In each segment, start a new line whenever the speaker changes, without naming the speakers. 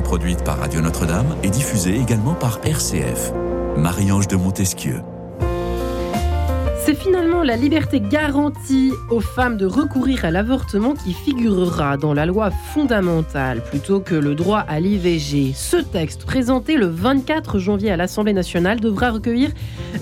produite par Radio Notre-Dame et diffusée également par RCF. Marie-Ange de Montesquieu.
C'est finalement la liberté garantie aux femmes de recourir à l'avortement qui figurera dans la loi fondamentale plutôt que le droit à l'IVG. Ce texte, présenté le 24 janvier à l'Assemblée nationale, devra recueillir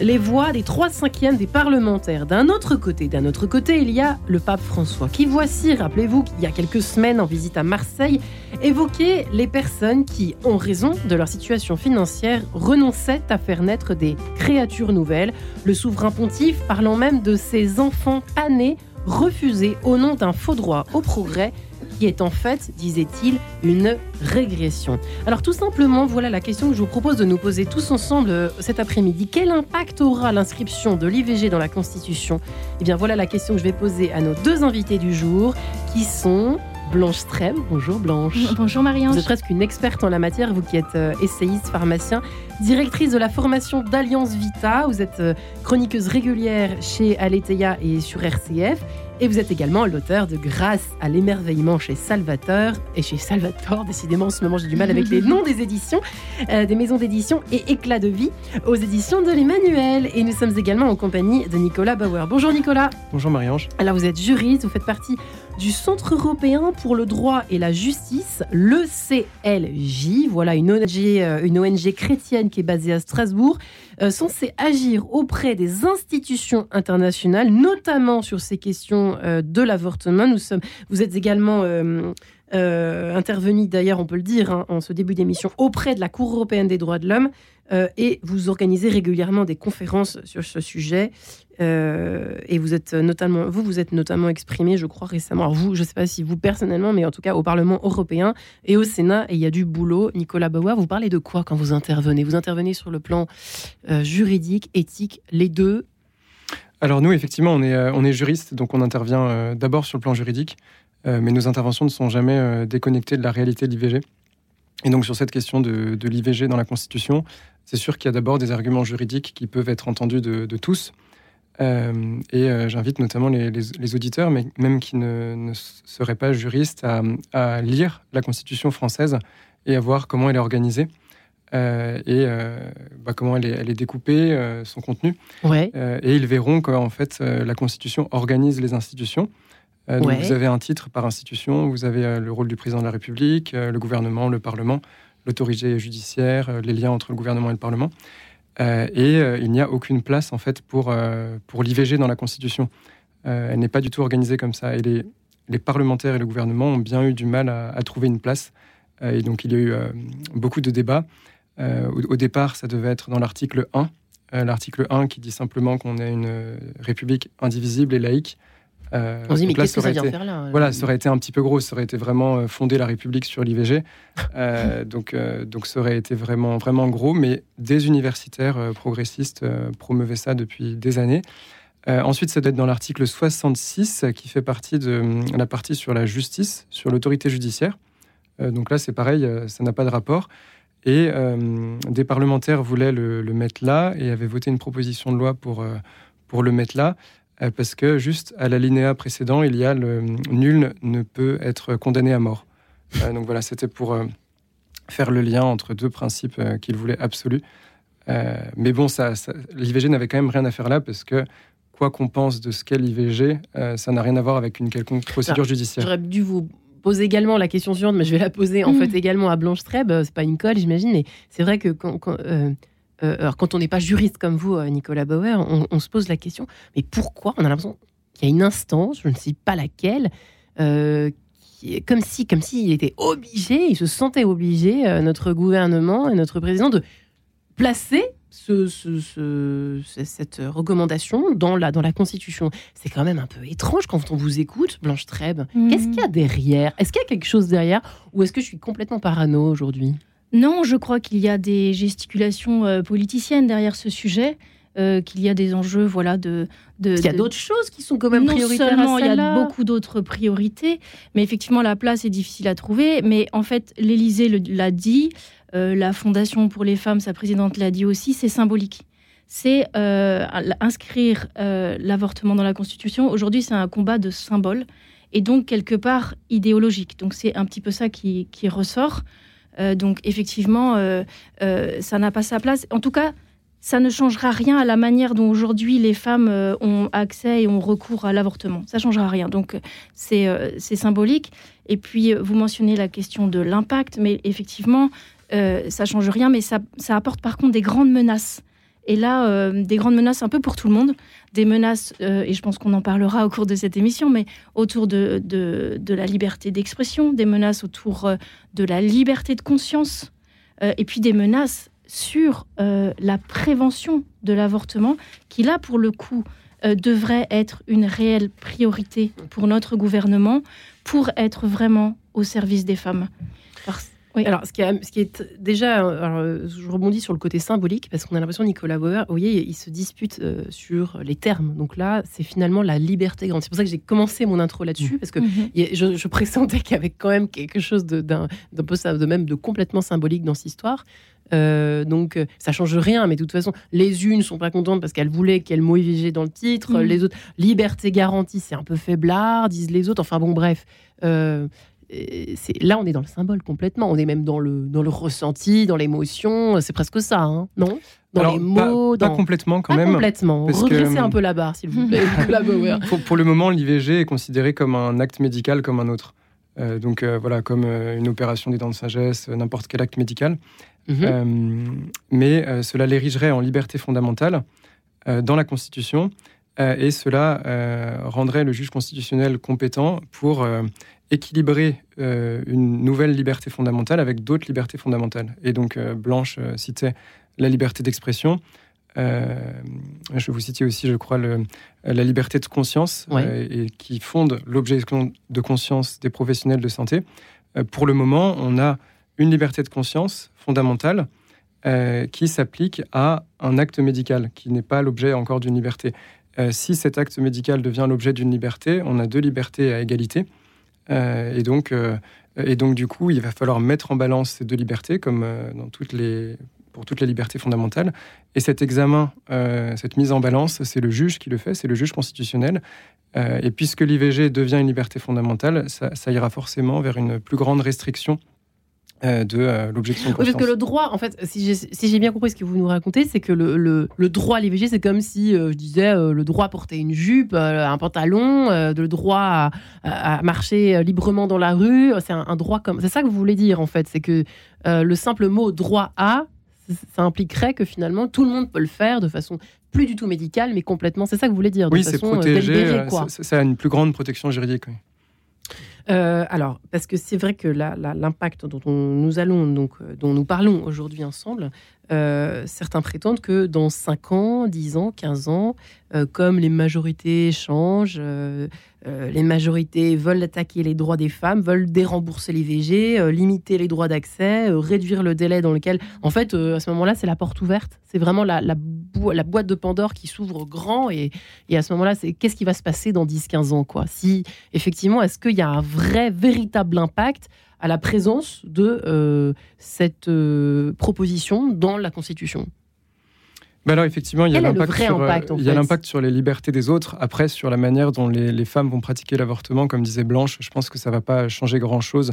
les voix des 3 cinquièmes des parlementaires. D'un autre côté, d'un autre côté, il y a le pape François qui voici, rappelez-vous, qu'il y a quelques semaines en visite à Marseille, évoquer les personnes qui, en raison de leur situation financière, renonçaient à faire naître des créatures nouvelles. Le souverain pontife parlant même de ces enfants panés refusés au nom d'un faux droit au progrès qui est en fait, disait-il, une régression. Alors tout simplement, voilà la question que je vous propose de nous poser tous ensemble euh, cet après-midi. Quel impact aura l'inscription de l'IVG dans la Constitution? Eh bien voilà la question que je vais poser à nos deux invités du jour, qui sont Blanche Streb. Bonjour Blanche.
Bonjour Marianne.
Vous êtes presque une experte en la matière, vous qui êtes euh, essayiste, pharmacien, directrice de la formation d'Alliance Vita. Vous êtes euh, chroniqueuse régulière chez Aletheia et sur RCF. Et vous êtes également l'auteur de Grâce à l'émerveillement chez Salvateur et chez Salvator. Décidément, en ce moment, j'ai du mal avec les noms des éditions, euh, des maisons d'édition et Éclat de vie aux éditions de l'Emmanuel. Et nous sommes également en compagnie de Nicolas Bauer. Bonjour Nicolas.
Bonjour Marie-Ange.
Alors vous êtes juriste, vous faites partie du Centre européen pour le droit et la justice, le CLJ. Voilà une ONG, euh, une ONG chrétienne qui est basée à Strasbourg, euh, censée agir auprès des institutions internationales, notamment sur ces questions euh, de l'avortement. Vous êtes également euh, intervenu, d'ailleurs, on peut le dire, hein, en ce début d'émission, auprès de la Cour européenne des droits de l'homme. euh, et vous organisez régulièrement des conférences sur ce sujet. Euh, et vous êtes notamment, vous vous êtes notamment exprimé, je crois récemment. Alors vous, je ne sais pas si vous personnellement, mais en tout cas au Parlement européen et au Sénat, et il y a du boulot. Nicolas Bauer, vous parlez de quoi quand vous intervenez? Vous intervenez sur le plan juridique, éthique, les deux?
Alors nous, effectivement, on est, on est juriste, donc on intervient d'abord sur le plan juridique, mais nos interventions ne sont jamais euh, déconnectées de la réalité de l'IVG. Et donc sur cette question de, de l'IVG dans la Constitution, c'est sûr qu'il y a d'abord des arguments juridiques qui peuvent être entendus de, de tous. Euh, et euh, j'invite notamment les, les- les auditeurs, mais même qui ne, ne seraient pas juristes, à, à lire la Constitution française et à voir comment elle est organisée euh, et euh, bah, comment elle est, elle est découpée, euh, son contenu.
Ouais.
Euh, et ils verront qu'en fait, euh, la Constitution organise les institutions. Euh, donc
Ouais.
Vous avez un titre par institution, vous avez euh, le rôle du président de la République, euh, le gouvernement, le Parlement, l'autorité judiciaire, les liens entre le gouvernement et le Parlement. Euh, et euh, il n'y a aucune place en fait pour, euh, pour l'IVG dans la Constitution. Elle n'est pas du tout organisée comme ça. Et les, les parlementaires et le gouvernement ont bien eu du mal à, à trouver une place. Et donc il y a eu beaucoup de débats. Au, au départ, ça devait être dans l'article 1. Euh, l'article 1 qui dit simplement qu'on est une république indivisible et laïque. Euh,
On se dit, mais qu'est-ce que ça vient
été-
faire là
voilà, ça aurait été un petit peu gros, ça aurait été vraiment euh, fonder la République sur l'IVG. Euh, donc, euh, donc ça aurait été vraiment, vraiment gros, mais des universitaires euh, progressistes euh, promeuvaient ça depuis des années. Euh, ensuite, ça doit être dans l'article 66 euh, qui fait partie de euh, la partie sur la justice, sur l'autorité judiciaire. Euh, donc là, c'est pareil, euh, ça n'a pas de rapport. Et euh, des parlementaires voulaient le, le mettre là et avaient voté une proposition de loi pour, euh, pour le mettre là, euh, parce que juste à l'alinéa précédent, il y a le nul ne peut être condamné à mort. Euh, donc voilà, c'était pour euh, faire le lien entre deux principes euh, qu'il voulait absolus. Euh, mais bon, ça, ça- l'IVG n'avait quand même rien à faire là, parce que quoi qu'on pense de ce qu'est l'IVG, euh, ça n'a rien à voir avec une quelconque procédure judiciaire.
J'aurais dû vous poser également la question suivante, mais je vais la poser en
Mm.
fait également à Blanche Treb. Euh, C'est pas une colle, j'imagine, mais c'est vrai que quand, quand, euh, euh, alors, quand on n'est pas juriste comme vous, euh, Nicolas Bauer, on, on se pose la question mais pourquoi On a l'impression qu'il y a une instance, je ne sais pas laquelle, euh, qui comme si, comme s'il était obligé, il se sentait obligé, euh, notre gouvernement et notre président, de placer ce, ce- ce- ce- cette recommandation dans la, dans la Constitution. C'est quand même un peu étrange quand on vous écoute, Blanche Treb. Qu'est-ce qu'il y a derrière? Est-ce qu'il y a quelque chose derrière? Ou est-ce que je suis complètement parano aujourd'hui?
Non, je crois qu'il y a des gesticulations euh, politiciennes derrière ce sujet, euh, qu'il y a des enjeux, voilà, de. de
Il y a
de-
d'autres choses qui sont quand même
non
prioritaires
seulement
à
il y a beaucoup d'autres priorités, mais effectivement la place est difficile à trouver. Mais en fait, l'Élysée l'a dit, euh, la Fondation pour les femmes, sa présidente l'a dit aussi, c'est symbolique. C'est euh, inscrire l'avortement dans la Constitution. Aujourd'hui, c'est un combat de symboles. et donc quelque part idéologique. Donc c'est un petit peu ça qui, ressort. Euh, donc effectivement, euh, euh, ça n'a pas sa place. En tout cas, ça ne changera rien à la manière dont aujourd'hui les femmes ont accès et ont recours à l'avortement. Ça ne changera rien. Donc c'est symbolique. Et puis vous mentionnez la question de l'impact, mais effectivement, ça change rien, mais ça apporte par contre des grandes menaces. Et là, euh, des grandes menaces un peu pour tout le monde, des menaces, euh, et je pense qu'on en parlera au cours de cette émission, mais autour de, de, la liberté d'expression, des menaces autour euh, de la liberté de conscience, et puis des menaces sur la prévention de l'avortement, qui là, pour le coup, devrait être une réelle priorité pour notre gouvernement, pour être vraiment au service des femmes.
Oui. Alors, ce qui, est, ce qui est déjà, alors, je rebondis sur le côté symbolique parce qu'on a l'impression Nicolas Bauer, vous voyez, il se dispute euh, sur les termes. Donc là, c'est finalement la liberté grande. C'est pour ça que j'ai commencé mon intro là-dessus parce que mhm. je, je, pressentais qu'il y avait quand même quelque chose d'un peu de même de complètement symbolique dans cette histoire. Euh, donc euh, ça change rien, mais de toute façon, les unes sont pas contentes parce qu'elles voulaient qu'elle mot IVG dans le titre, mhm. les autres liberté garantie, c'est un peu faiblard, disent les autres. Enfin bon, bref. Euh, là, on est dans le symbole complètement. On est même dans le, dans le ressenti, dans l'émotion. C'est presque ça, hein, non?
Dans les mots. Pas, complètement quand même.
complètement. Redressez un peu la barre, s'il vous plaît.
pour, le moment, l'IVG est considéré comme un acte médical comme un autre. Euh, donc euh, voilà, comme euh, une opération des dents de sagesse, n'importe quel acte médical. Mhm. mais cela l'érigerait en liberté fondamentale dans la Constitution et cela rendrait le juge constitutionnel compétent pour équilibrer euh, une nouvelle liberté fondamentale avec d'autres libertés fondamentales. Et donc, euh, Blanche euh, citait la liberté d'expression. je vous citais aussi, je crois, le, la liberté de conscience, et, qui fonde l'objection de conscience des professionnels de santé. pour le moment, on a une liberté de conscience fondamentale qui s'applique à un acte médical, qui n'est pas l'objet encore d'une liberté. si cet acte médical devient l'objet d'une liberté, on a deux libertés à égalité. Euh, et, donc, euh, et donc, du coup, il va falloir mettre en balance ces deux libertés, comme euh, pour toutes les libertés fondamentales. Et cet examen, cette mise en balance, c'est le juge qui le fait, c'est le juge constitutionnel. et puisque l'IVG devient une liberté fondamentale, ça, ira forcément vers une plus grande restriction de euh, l'objection de
parce que le droit, en fait, si j'ai bien compris ce que vous nous racontez, c'est que le, le, droit à l'IVG, c'est comme si euh, je disais le droit à porter une jupe, un pantalon, le droit à, marcher librement dans la rue. C'est un, droit comme. C'est ça que vous voulez dire, en fait. C'est que le simple mot droit à, ça impliquerait que finalement tout le monde peut le faire de façon plus du tout médicale, mais complètement. C'est ça que vous voulez dire.
De oui, c'est protégé. Ça, a une plus grande protection juridique. Oui.
Euh, alors, parce que c'est vrai que l'impact euh, dont nous parlons aujourd'hui ensemble, euh, certains prétendent que dans 5 ans, 10 ans, 15 ans, euh, comme les majorités changent, euh, les majorités veulent attaquer les droits des femmes, veulent dérembourser l'IVG, limiter les droits d'accès, réduire le délai dans lequel... En fait, à ce moment-là, c'est la porte ouverte. C'est vraiment la, la, boîte de Pandore qui s'ouvre grand. Et, et, à ce moment-là, c'est qu'est-ce qui va se passer dans 10-15 ans quoi? Si, effectivement, est-ce qu'il y a un vrai, véritable impact? À la présence de euh, cette euh, proposition dans la Constitution
ben alors effectivement, il y a l'impact sur, euh, il y a l'impact sur les libertés des autres. Après, sur la manière dont les, femmes vont pratiquer l'avortement, comme disait Blanche, je pense que ça ne va pas changer grand-chose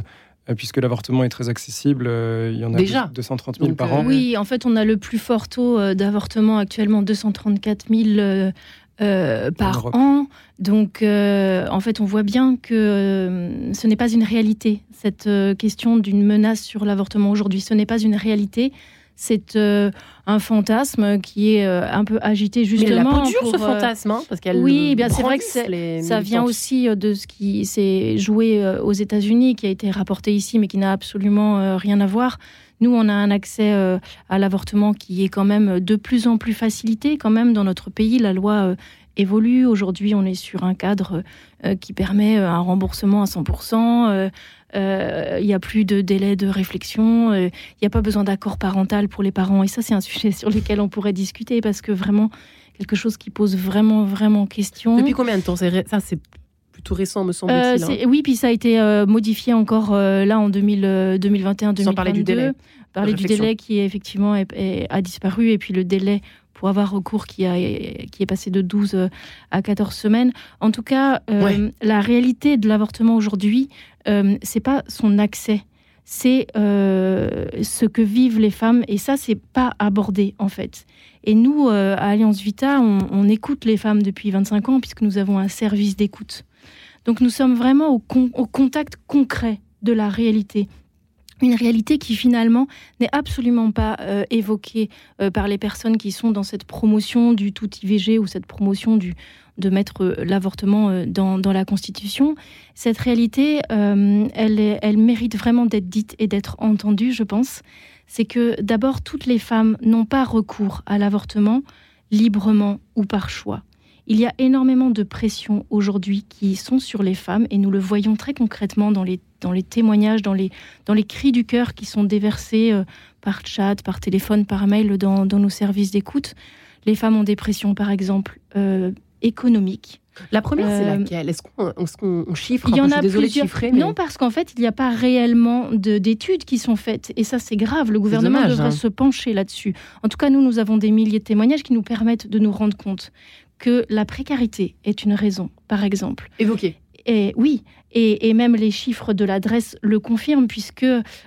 puisque l'avortement est très accessible. il y en a
Déjà.
230 000 par an.
Oui, en fait, on a le plus fort taux d'avortement actuellement, 234 000 euh, par an. Donc, euh, en fait, on voit bien que euh, ce n'est pas une réalité, cette question d'une menace sur l'avortement aujourd'hui. Ce n'est pas une réalité. C'est un fantasme qui est un peu agité justement.
Mais elle ce fantasme, hein, parce qu'elle.
Oui, bien c'est vrai que ça vient aussi de ce qui s'est joué aux États-Unis, qui a été rapporté ici, mais qui n'a absolument rien à voir. Nous, on a un accès euh, à l'avortement qui est quand même de plus en plus facilité. Quand même, dans notre pays, la loi euh, évolue. Aujourd'hui, on est sur un cadre euh, qui permet un remboursement à 100%. Il n'y a plus de délai de réflexion. Il n'y a pas besoin d'accord parental pour les parents. Et ça, c'est un sujet sur lequel on pourrait discuter parce que vraiment, quelque chose qui pose vraiment, vraiment question.
Depuis combien de temps Ça, c'est plutôt récent, me semble-t-il.
Hein. Oui, puis ça a été euh, modifié encore euh, là en 2021-2022. Sans
parler du délai.
Parler du délai qui effectivement a disparu et puis le délai pour avoir recours qui, a, qui est passé de 12 à 14 semaines. En tout cas, la réalité de l'avortement aujourd'hui, c'est pas son accès c'est ce que vivent les femmes et ça c'est pas abordé en fait. Et nous à Alliance Vita, on, écoute les femmes depuis 25 ans puisque nous avons un service d'écoute. Donc nous sommes vraiment au, contact concret de la réalité une réalité qui finalement n'est absolument pas euh, évoquée euh, par les personnes qui sont dans cette promotion du tout IVG ou cette promotion du, de mettre euh, l'avortement dans, dans, la Constitution. Cette réalité, elle, elle mérite vraiment d'être dite et d'être entendue, je pense. C'est que d'abord, toutes les femmes n'ont pas recours à l'avortement librement ou par choix. Il y a énormément de pressions aujourd'hui qui sont sur les femmes et nous le voyons très concrètement dans les, dans les témoignages, dans les, dans les cris du cœur qui sont déversés euh, par chat, par téléphone, par mail dans, dans nos services d'écoute. Les femmes ont des pressions, par exemple, euh, économiques.
La première, c'est euh, laquelle? Est-ce qu'on chiffre
Il y en a plusieurs. Non, parce qu'en fait, il n'y a pas réellement d'études qui sont faites. Et ça, c'est grave. Le gouvernement devrait hein. se pencher là-dessus. En tout cas, nous, nous avons des milliers de témoignages qui nous permettent de nous rendre compte que la précarité est une raison, par exemple.
Évoqué.
Et oui, et, même les chiffres de l'adresse le confirment, puisque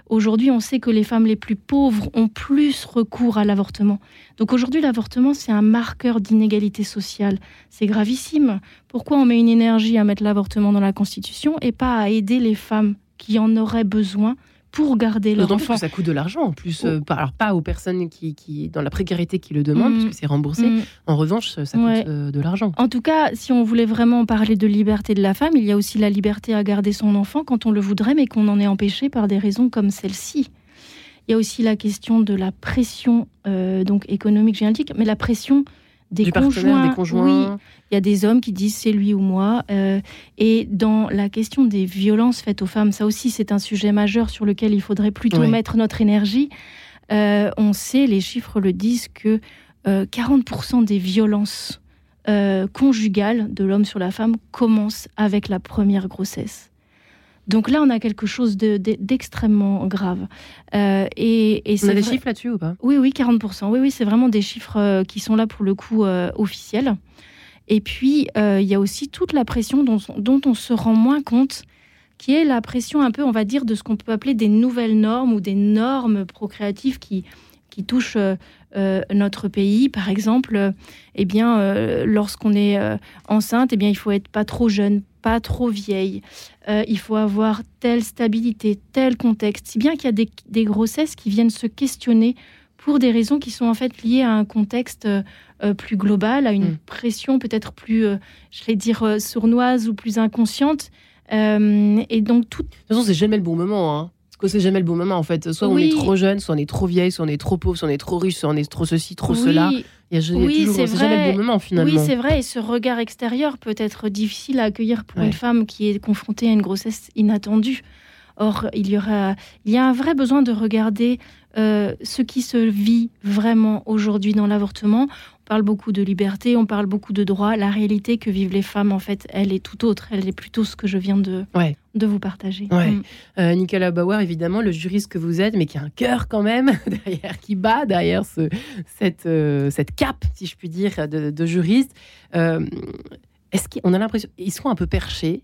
aujourd'hui on sait que les femmes les plus pauvres ont plus recours à l'avortement. Donc aujourd'hui l'avortement c'est un marqueur d'inégalité sociale. C'est gravissime. Pourquoi on met une énergie à mettre l'avortement dans la Constitution et pas à aider les femmes qui en auraient besoin pour garder leur enfant.
que ça coûte de l'argent en plus. Euh, alors pas aux personnes qui, qui, dans la précarité qui le demandent, mm. puisque c'est remboursé. Mm. En revanche, ça coûte euh, de l'argent.
En tout cas, si on voulait vraiment parler de liberté de la femme, il y a aussi la liberté à garder son enfant quand on le voudrait, mais qu'on en est empêché par des raisons comme celle-ci. Il y a aussi la question de la pression euh, donc économique, j'ai indiqué, mais la pression des conjoints.
Des conjoints.
Oui, il y a des hommes qui disent c'est lui ou moi. Euh, et dans la question des violences faites aux femmes, ça aussi c'est un sujet majeur sur lequel il faudrait plutôt mettre notre énergie. Euh, on sait, les chiffres le disent, que 40% euh, des violences conjugales de l'homme sur la femme commencent avec la première grossesse. Donc là, on a quelque chose d'extrêmement grave.
Euh, et, et on a des chiffres là-dessus ou pas?
Oui, oui, 40%. Oui, oui, c'est vraiment des chiffres euh, qui sont là pour le coup euh, officiels. Et puis, il y a aussi toute la pression dont, dont, on se rend moins compte, qui est la pression un peu, on va dire, de ce qu'on peut appeler des nouvelles normes ou des normes procréatives qui, qui touchent notre pays. Par exemple, eh bien, lorsqu'on est enceinte, eh bien, il faut être pas trop jeune, pas trop vieille. Euh, il faut avoir telle stabilité, tel contexte. Si bien qu'il y a des, grossesses qui viennent se questionner pour des raisons qui sont en fait liées à un contexte euh, euh, plus global, à une mm. pression peut-être plus, je vais dire, sournoise ou plus inconsciente. et donc tout. De
toute façon, c'est jamais le bon moment. Hein c'est jamais le bon moment en fait. Soit on est trop jeune, soit on est trop vieille, soit on est trop pauvre, soit on est trop riche, soit on est trop ceci, trop cela.
Il y a, oui, c'est jamais le bon moment finalement. Oui, c'est vrai. Et ce regard extérieur peut être difficile à accueillir pour une femme qui est confrontée à une grossesse inattendue. Or, il y aura, il y a un vrai besoin de regarder euh, ce qui se vit vraiment aujourd'hui dans l'avortement parle beaucoup de liberté, on parle beaucoup de droits. La réalité que vivent les femmes, en fait, elle est tout autre. Elle est plutôt ce que je viens de, de vous partager.
Mm. Euh, Nicolas Bauer, évidemment, le juriste que vous êtes, mais qui a un cœur quand même derrière, qui bat derrière ce, cette, euh, cette cape, si je puis dire, de, juriste. Euh, est-ce qu'on a l'impression ils sont un peu perchés?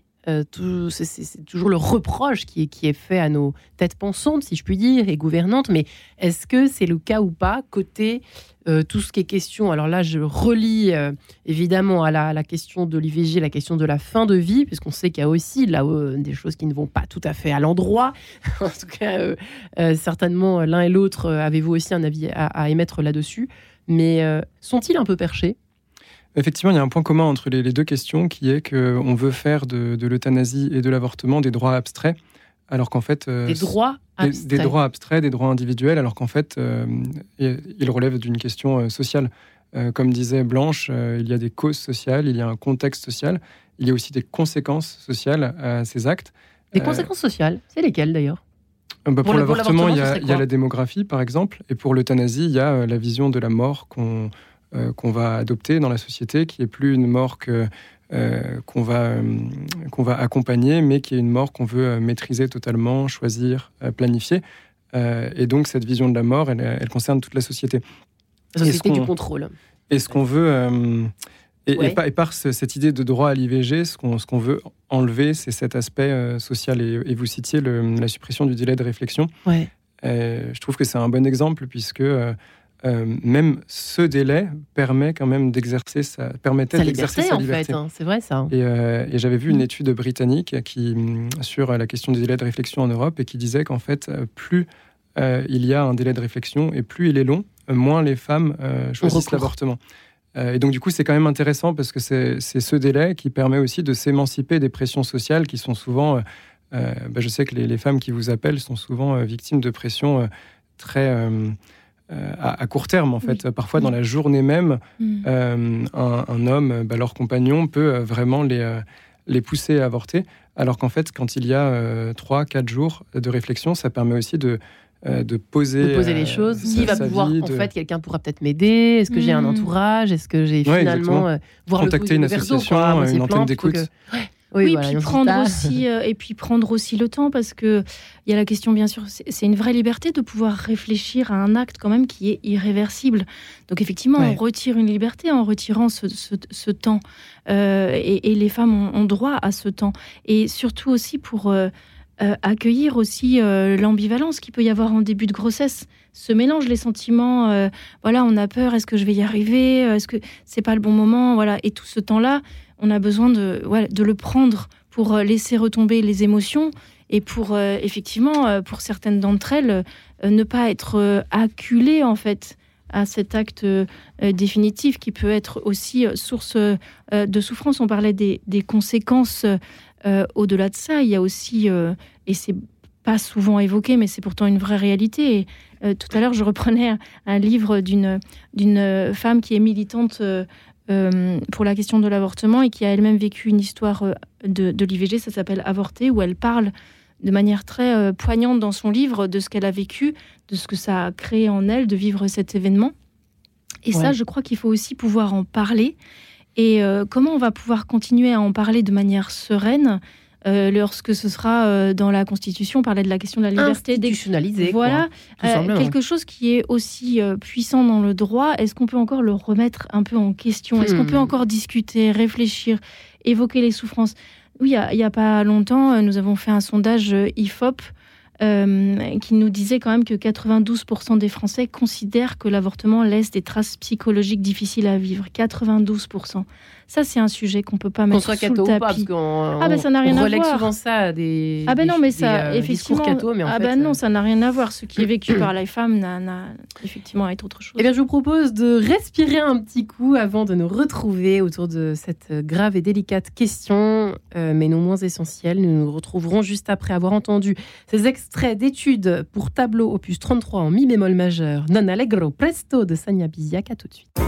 C'est toujours le reproche qui est, fait à nos têtes pensantes, si je puis dire, et gouvernantes, mais est-ce que c'est le cas ou pas côté euh, tout ce qui est question, alors là je relis euh, évidemment à la, question de l'IVG, la question de la fin de vie, puisqu'on sait qu'il y a aussi là des choses qui ne vont pas tout à fait à l'endroit. en tout cas, euh, certainement l'un et l'autre, avez-vous aussi un avis à, émettre là-dessus? Mais sont-ils un peu perchés?
Effectivement, il y a un point commun entre les, deux questions qui est qu'on veut faire de, de l'euthanasie et de l'avortement des droits abstraits alors qu'en fait...
des droits
des, droits abstraits, des droits individuels, alors qu'en fait, euh, ils relèvent d'une question euh, sociale. Euh, comme disait Blanche, il y a des causes sociales, il y a un contexte social, il y a aussi des conséquences sociales à ces actes.
Des conséquences sociales, c'est lesquelles d'ailleurs?
Bah, pour, l'avortement, il, y, a la démographie, par exemple, et pour l'euthanasie, il y a la vision de la mort qu'on qu'on va adopter dans la société, qui est plus une mort que euh, qu'on va, euh, qu'on va accompagner, mais qui est une mort qu'on veut euh, maîtriser totalement, choisir, planifier. et donc cette vision de la mort, elle, concerne toute la société.
La société du contrôle.
Et ce qu'on veut, et, par, cette idée de droit à l'IVG, ce qu'on veut enlever, c'est cet aspect social. Et, vous citiez la suppression du délai de réflexion.
Ouais.
je trouve que c'est un bon exemple puisque euh, même ce délai permet quand même d'exercer sa permettait d'exercer sa liberté.
En fait, hein, c'est vrai ça.
Euh, et, j'avais vu une mm. étude britannique qui mm, sur la question des délais de réflexion en Europe et qui disait qu'en fait euh, plus il y a un délai de réflexion et plus il est long, moins les femmes choisissent l'avortement. et donc du coup c'est quand même intéressant parce que c'est ce délai qui permet aussi de s'émanciper des pressions sociales qui sont souvent, bah, je sais que les, les, femmes qui vous appellent sont souvent victimes de pressions très euh, à, court terme, en fait. Parfois, dans la journée même, mm. euh, un, homme, bah, leur compagnon, peut euh, vraiment les, les pousser à avorter. Alors qu'en fait, quand il y a 3-4 jours de réflexion, ça permet aussi de, de poser,
de poser les choses. Qui va pouvoir, en fait, quelqu'un pourra peut-être m'aider? Est-ce que j'ai un mm. entourage? Est-ce que j'ai finalement
voir contacter une association, une antenne d'écoute.
Oui, puis prendre aussi euh, et puis prendre aussi le temps parce que il y a la question bien sûr, c'est une vraie liberté de pouvoir réfléchir à un acte quand même qui est irréversible. Donc effectivement, on retire une liberté en retirant ce, temps. Euh, et, les femmes ont, droit à ce temps. Et surtout aussi pour euh, accueillir aussi l'ambivalence qu'il peut y avoir en début de grossesse. Ce mélange, les sentiments, voilà, on a peur, est-ce que je vais y arriver, est-ce que c'est pas le bon moment, voilà, et tout ce temps-là on a besoin de, de le prendre pour euh, laisser retomber les émotions et pour euh, effectivement, euh, pour certaines d'entre elles, ne pas être acculées en fait à cet acte définitif qui peut être aussi source de souffrance. On parlait des, conséquences au-delà de ça. Il y a aussi, et c'est pas souvent évoqué, mais c'est pourtant une vraie réalité. tout à l'heure, je reprenais un, livre d'une femme qui est militante euh, pour la question de l'avortement et qui a elle-même vécu une histoire euh, de, l'IVG, ça s'appelle Avorter, où elle parle de manière très euh, poignante dans son livre de ce qu'elle a vécu, de ce que ça a créé en elle de vivre cet événement. Et ça, je crois qu'il faut aussi pouvoir en parler. Et comment on va pouvoir continuer à en parler de manière sereine euh, lorsque ce sera euh, dans la Constitution, on parlait de la question de la liberté
institutionnalisée.
Voilà, euh, quelque chose qui est aussi puissant dans le droit. Est-ce qu'on peut encore le remettre un peu en question? Est-ce qu'on peut hmm. encore discuter, réfléchir, évoquer les souffrances? Oui, il n'y a, pas longtemps, nous avons fait un sondage IFOP qui nous disait quand même que 92% des Français considèrent que l'avortement laisse des traces psychologiques difficiles à vivre. 92%. Ça, c'est un sujet qu'on peut pas mettre sous le tapis. Pas, parce
ah ben ça n'a rien à voir. souvent ça des.
Ah ben non, mais ça, euh, effectivement. mais en ah ben non, euh, ça n'a rien à voir. Ce qui est vécu par la femme n'a effectivement à être autre chose.
Eh bien, je vous propose de respirer un petit coup avant de nous retrouver autour de cette grave et délicate question, euh, mais non moins essentielle. Nous nous retrouverons juste après avoir entendu ces extraits d'études pour tableau opus 33 en mi bémol majeur, Non allegro presto de Sanya Biziak. À tout de suite.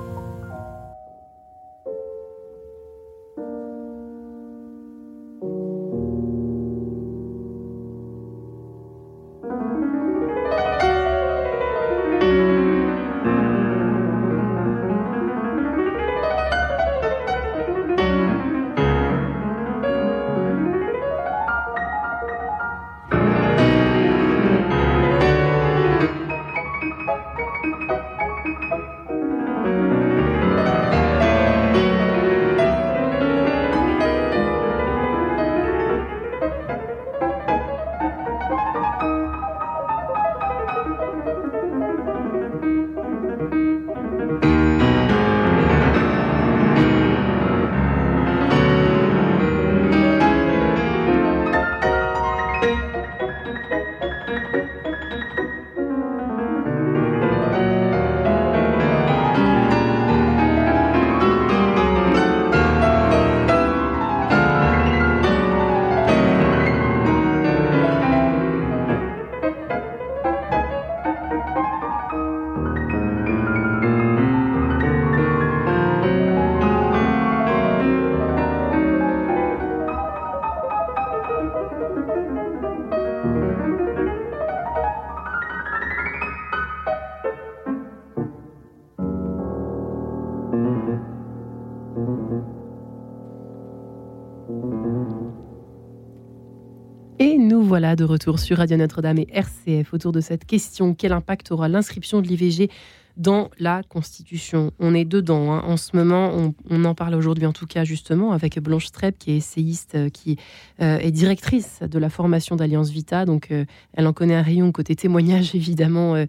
Voilà de retour sur Radio Notre-Dame et RCF autour de cette question quel impact aura l'inscription de l'IVG dans la Constitution? On est dedans. Hein. En ce moment, on, en parle aujourd'hui en tout cas justement avec Blanche Streb, qui est essayiste, euh, qui euh, est directrice de la formation d'Alliance Vita. Donc, euh, elle en connaît un rayon côté témoignage, évidemment,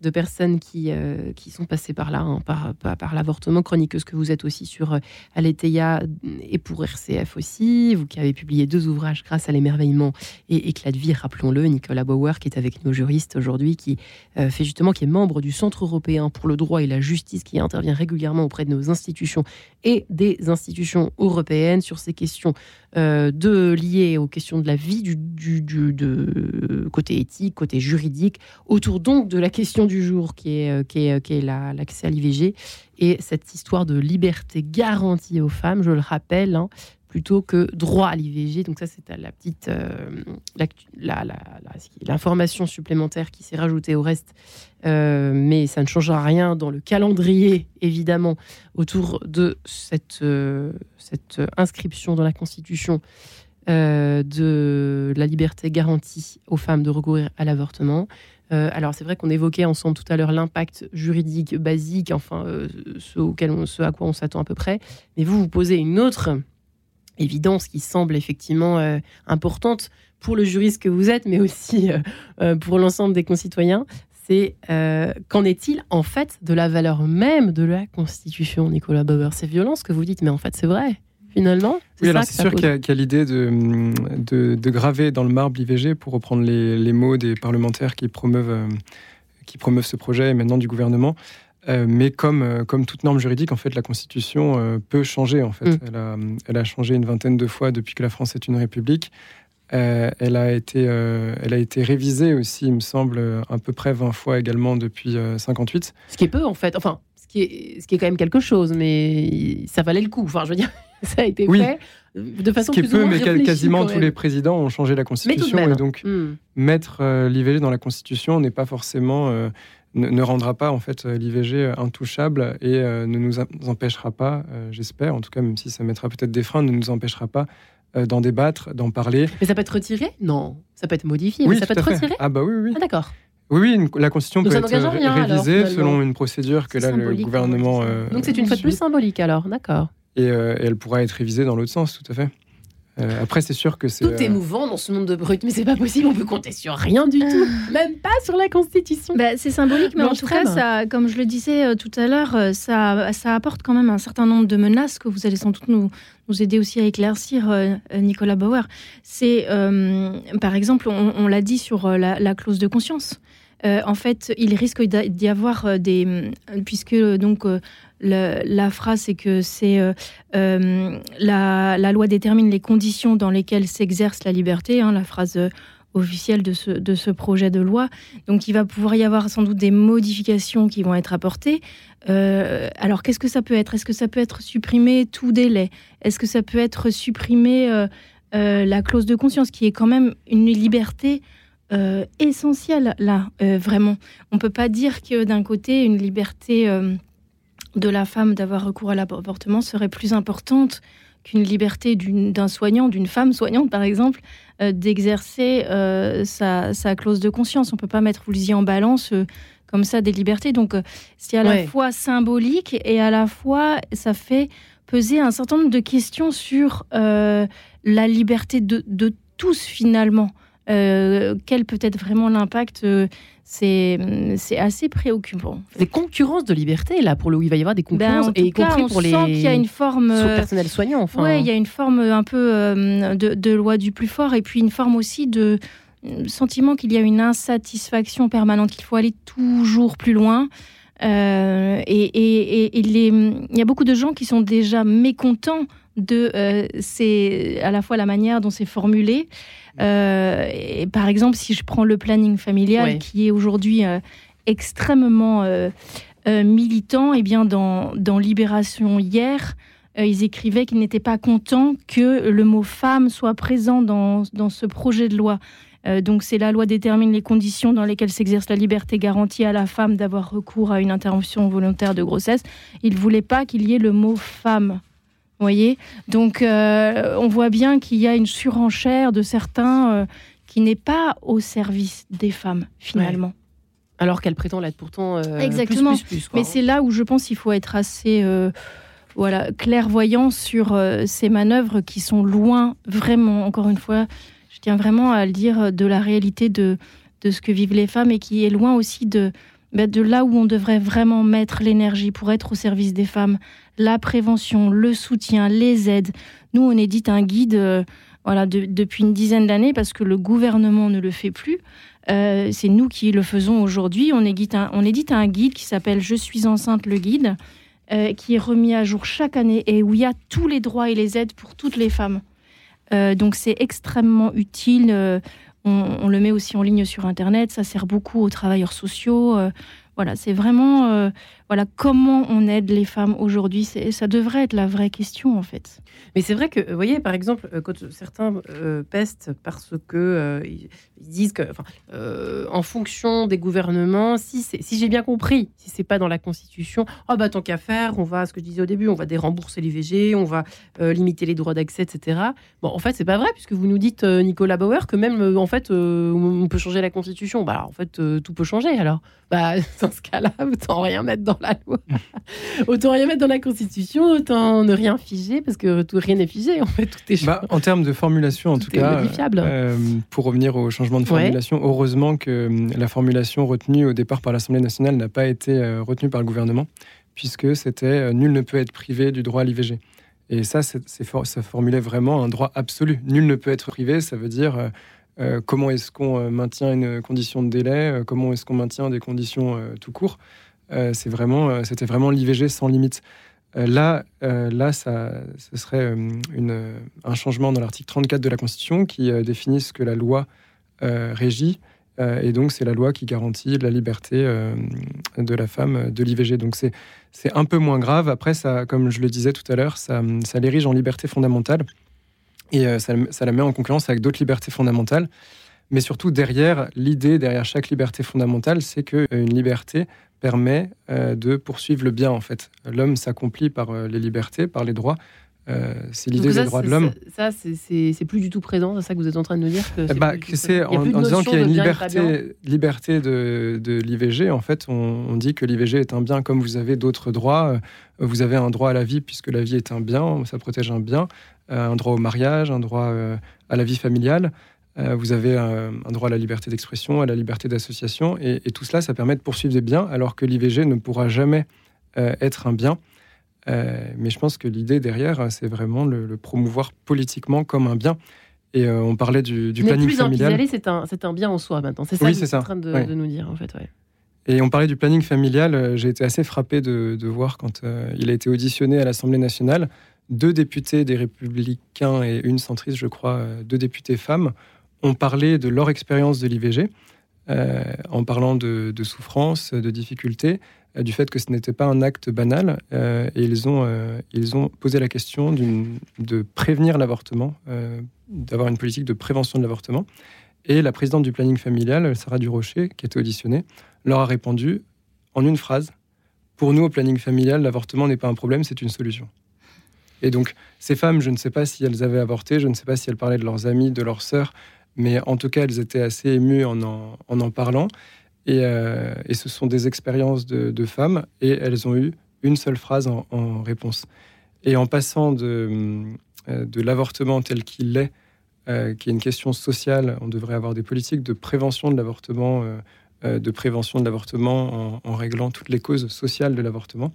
de personnes qui, euh, qui sont passées par là, hein, par, par, l'avortement, chroniqueuse que vous êtes aussi sur euh, Aletheia et pour RCF aussi, vous qui avez publié deux ouvrages grâce à l'émerveillement et éclat de vie, rappelons-le, Nicolas Bauer qui est avec nos juristes aujourd'hui, qui euh, fait justement, qui est membre du Centre européen pour le droit et la justice, qui intervient régulièrement auprès de nos institutions et des institutions européennes sur ces questions de liées aux questions de la vie, du, du de côté éthique, côté juridique, autour donc de la question du jour qui est, euh, qui est, qui est l'accès à l'IVG et cette histoire de liberté garantie aux femmes, je le rappelle, hein, plutôt que droit à l'IVG. Donc ça, c'est la petite euh, l'information supplémentaire qui s'est rajoutée au reste, euh, mais ça ne changera rien dans le calendrier, évidemment, autour de cette, euh, cette inscription dans la Constitution de la liberté garantie aux femmes de recourir à l'avortement. Alors c'est vrai qu'on évoquait ensemble tout à l'heure l'impact juridique basique, enfin ce, auquel ce à quoi on s'attend à peu près, mais vous vous posez une autre évidence qui semble effectivement euh, importante pour le juriste que vous êtes, mais aussi euh, euh, pour l'ensemble des concitoyens, c'est qu'en est-il en fait de la valeur même de la Constitution, Nicolas Bauer C'est violent ce que vous dites, mais en fait c'est vrai. Finalement,
oui, alors c'est sûr qu'il y a, l'idée de, de, graver dans le marbre l'IVG, pour reprendre les, les, mots des parlementaires qui promeuvent, qui promeuvent ce projet et maintenant du gouvernement. Euh, mais comme, euh, comme toute norme juridique, en fait, la Constitution euh, peut changer. En fait, mm. elle, a, elle, a, changé une vingtaine de fois depuis que la France est une république. elle, a été, elle a été révisée aussi, il me semble, à peu près 20 fois également depuis 58.
Ce qui est peu, en fait. Enfin, ce qui est, ce qui est quand même quelque chose, mais ça valait le coup. Enfin, je veux dire, ça a été fait de façon
ce qui
est
peu, mais quasiment tous les présidents ont changé la Constitution. Et donc, mm. mettre l'IVG dans la Constitution n'est pas forcément ne, rendra pas en fait euh, l'IVG euh, intouchable et euh, ne nous empêchera pas, j'espère, en tout cas même si ça mettra peut-être des freins, ne nous empêchera pas d'en débattre, d'en parler.
Mais ça peut être retiré? Non, ça peut être modifié, mais ça peut être retiré?
Ah bah oui, oui.
Ah, d'accord.
Oui, oui, la Constitution peut être révisée selon une procédure que là le gouvernement.
Donc c'est une fois plus symbolique alors, d'accord.
Et, elle pourra être révisée dans l'autre sens, tout à fait. Euh, après, c'est sûr que c'est.
Tout est euh, mouvant dans ce monde de brut, mais c'est pas possible, on peut compter sur rien du tout, même pas sur la Constitution.
Bah, c'est symbolique, mais en tout cas, ça, comme je le disais euh, tout à l'heure, ça, ça apporte quand même un certain nombre de menaces que vous allez sans doute nous, nous aider aussi à éclaircir, Nicolas Bauer. C'est, par exemple, on, l'a dit sur la, clause de conscience. en fait, il risque d'y avoir des. Puisque donc la phrase, c'est que c'est euh, euh, la, loi détermine les conditions dans lesquelles s'exerce la liberté, hein, la phrase euh, officielle de ce, projet de loi. Donc il va pouvoir y avoir sans doute des modifications qui vont être apportées. alors qu'est-ce que ça peut être? Est-ce que ça peut être supprimé tout délai? Est-ce que ça peut être supprimé la clause de conscience, qui est quand même une liberté essentielle là, vraiment? On ne peut pas dire que d'un côté, une liberté de la femme d'avoir recours à l'avortement serait plus importante qu'une liberté d'un soignant, d'une femme soignante par exemple, euh, d'exercer euh, sa, clause de conscience. On ne peut pas mettre, vous le en balance euh, comme ça des libertés. Donc c'est à la fois symbolique et à la fois ça fait peser un certain nombre de questions sur la liberté de, de tous finalement. Quel peut être vraiment l'impact c'est assez préoccupant.
Des concurrences de liberté, là, pour le où il va y avoir des ben, concurrences, et y compris pour les.
qu'il y a une forme.
Sur le personnel soignant, enfin.
Oui, il y a une forme un peu euh, de, loi du plus fort, et puis une forme aussi de euh, sentiment qu'il y a une insatisfaction permanente, qu'il faut aller toujours plus loin. Euh, et, il y a beaucoup de gens qui sont déjà mécontents de c'est à la fois la manière dont c'est formulé, euh, et par exemple, si je prends le planning familial, qui est aujourd'hui euh, extrêmement euh, militant, et eh bien dans, dans Libération hier, ils écrivaient qu'ils n'étaient pas contents que le mot femme soit présent dans, dans ce projet de loi. donc c'est la loi détermine les conditions dans lesquelles s'exerce la liberté garantie à la femme d'avoir recours à une interruption volontaire de grossesse. Ils ne voulaient pas qu'il y ait le mot femme voyez Donc, euh, on voit bien qu'il y a une surenchère de certains euh, qui n'est pas au service des femmes finalement.
Alors qu'elle prétend l'être pourtant euh,
Exactement.
plus, plus, plus, quoi,
Mais
hein.
c'est là où je pense qu'il faut être assez voilà, clairvoyant sur ces manœuvres qui sont loin, vraiment, encore une fois, je tiens vraiment à le dire, de la réalité de, de ce que vivent les femmes et qui est loin aussi de, bah, de là où on devrait vraiment mettre l'énergie pour être au service des femmes, la prévention, le soutien, les aides. Nous, on édite un guide euh, voilà, de- depuis une dizaine d'années parce que le gouvernement ne le fait plus. Euh, c'est nous qui le faisons aujourd'hui. On édite un, on édite un guide qui s'appelle Je suis enceinte, le guide, euh, qui est remis à jour chaque année et où il y a tous les droits et les aides pour toutes les femmes. Donc c'est extrêmement utile. On, le met aussi en ligne sur Internet. Ça sert beaucoup aux travailleurs sociaux. Voilà, c'est vraiment voilà comment on aide les femmes aujourd'hui. Ça devrait être la vraie question en fait.
Mais c'est vrai que, vous voyez, par exemple, euh, quand certains euh, pestent parce que euh, disent que, en fonction des gouvernements, si, si j'ai bien compris, si c'est pas dans la Constitution, oh bah tant qu'à faire, on va, ce que je disais au début, on va dérembourser l'IVG, on va limiter les droits d'accès, etc. Bon, en fait, c'est pas vrai puisque vous nous dites, Nicolas Bauer, que même, en fait, on peut changer la Constitution. Bah, alors, en fait, tout peut changer. Alors, bah, dans ce cas-là, rien mettre dans la loi. autant rien mettre dans la Constitution, autant ne rien figer parce que tout, rien n'est figé. En fait, tout est
Bah, en termes de formulation, en
Tout
cas, euh, pour revenir au changement de
Ouais.
formulation, heureusement que hum, la formulation retenue au départ par l'Assemblée nationale n'a pas été euh, retenue par le gouvernement, puisque c'était euh, nul ne peut être privé du droit à l'IVG. Et ça, for- ça formulait vraiment un droit absolu. Nul ne peut être privé, ça veut dire euh, euh, comment est-ce qu'on euh, maintient une condition de délai, euh, comment est-ce qu'on maintient des conditions euh, tout court. Euh, c'est vraiment, euh, c'était vraiment l'IVG sans limite. Euh, là, là ça, ce serait un changement dans l'article 34 de la Constitution qui définit ce que la loi régit. Et donc, c'est la loi qui garantit la liberté de la femme de l'IVG. Donc, c'est, c'est un peu moins grave. Après, ça, comme je le disais tout à l'heure, ça, l'érige en liberté fondamentale. Et ça, ça la met en concurrence avec d'autres libertés fondamentales. Mais surtout, derrière, l'idée derrière chaque liberté fondamentale, c'est qu'une liberté permet euh, de poursuivre le bien, en fait. L'homme s'accomplit par euh, les libertés, par les droits. Euh, c'est l'idée des droits de l'homme.
Ça, c'est- plus du tout présent, c'est ça que vous êtes en train de nous dire que
Eh bah, c'est en, disant qu'il y a une
pas bien.
liberté, liberté de, de l'IVG, en fait, on, on dit que l'IVG est un bien comme vous avez d'autres droits. Vous avez un droit à la vie puisque la vie est un bien, ça protège un bien, un droit au mariage, un droit à la vie familiale. Euh, vous avez un droit à la liberté d'expression, à la liberté d'association, et, et tout cela, ça permet de poursuivre des biens, alors que l'IVG ne pourra jamais euh, être un bien. Euh, mais je pense que l'idée derrière, c'est vraiment le, le promouvoir politiquement comme un bien. Et euh, on parlait du, du
Mais
planning
plus
familial.
c'est un, c'est un bien en soi maintenant. C'est ça
Oui,
que en train de, nous dire, en fait. Ouais.
Et on parlait du planning familial. J'ai été assez frappé de, de voir quand euh, il a été auditionné à l'Assemblée nationale, deux députés des Républicains et une centriste, je crois, deux députés femmes, ont parlé de leur expérience de l'IVG, euh, en parlant de, de souffrance, de difficultés, euh, du fait que ce n'était pas un acte banal. euh, et ils ont, ont posé la question de prévenir l'avortement, d'avoir une politique de prévention de l'avortement. Et la présidente du planning familial, Sarah Durocher, qui était auditionnée, leur a répondu en une phrase Pour nous, au planning familial, l'avortement n'est pas un problème, c'est une solution. Et donc, ces femmes, je ne sais pas si elles avaient avorté, je ne sais pas si elles parlaient de leurs amis, de leurs sœurs, mais en tout cas, elles étaient assez émues en en, en, en parlant. Et, euh, et ce sont des expériences de, de femmes, et elles ont eu une seule phrase en, en réponse. Et en passant de, euh, de l'avortement tel qu'il est, euh, qui est une question sociale, on devrait avoir des politiques de prévention de l'avortement, euh, euh, de prévention de l'avortement en, en réglant toutes les causes sociales de l'avortement,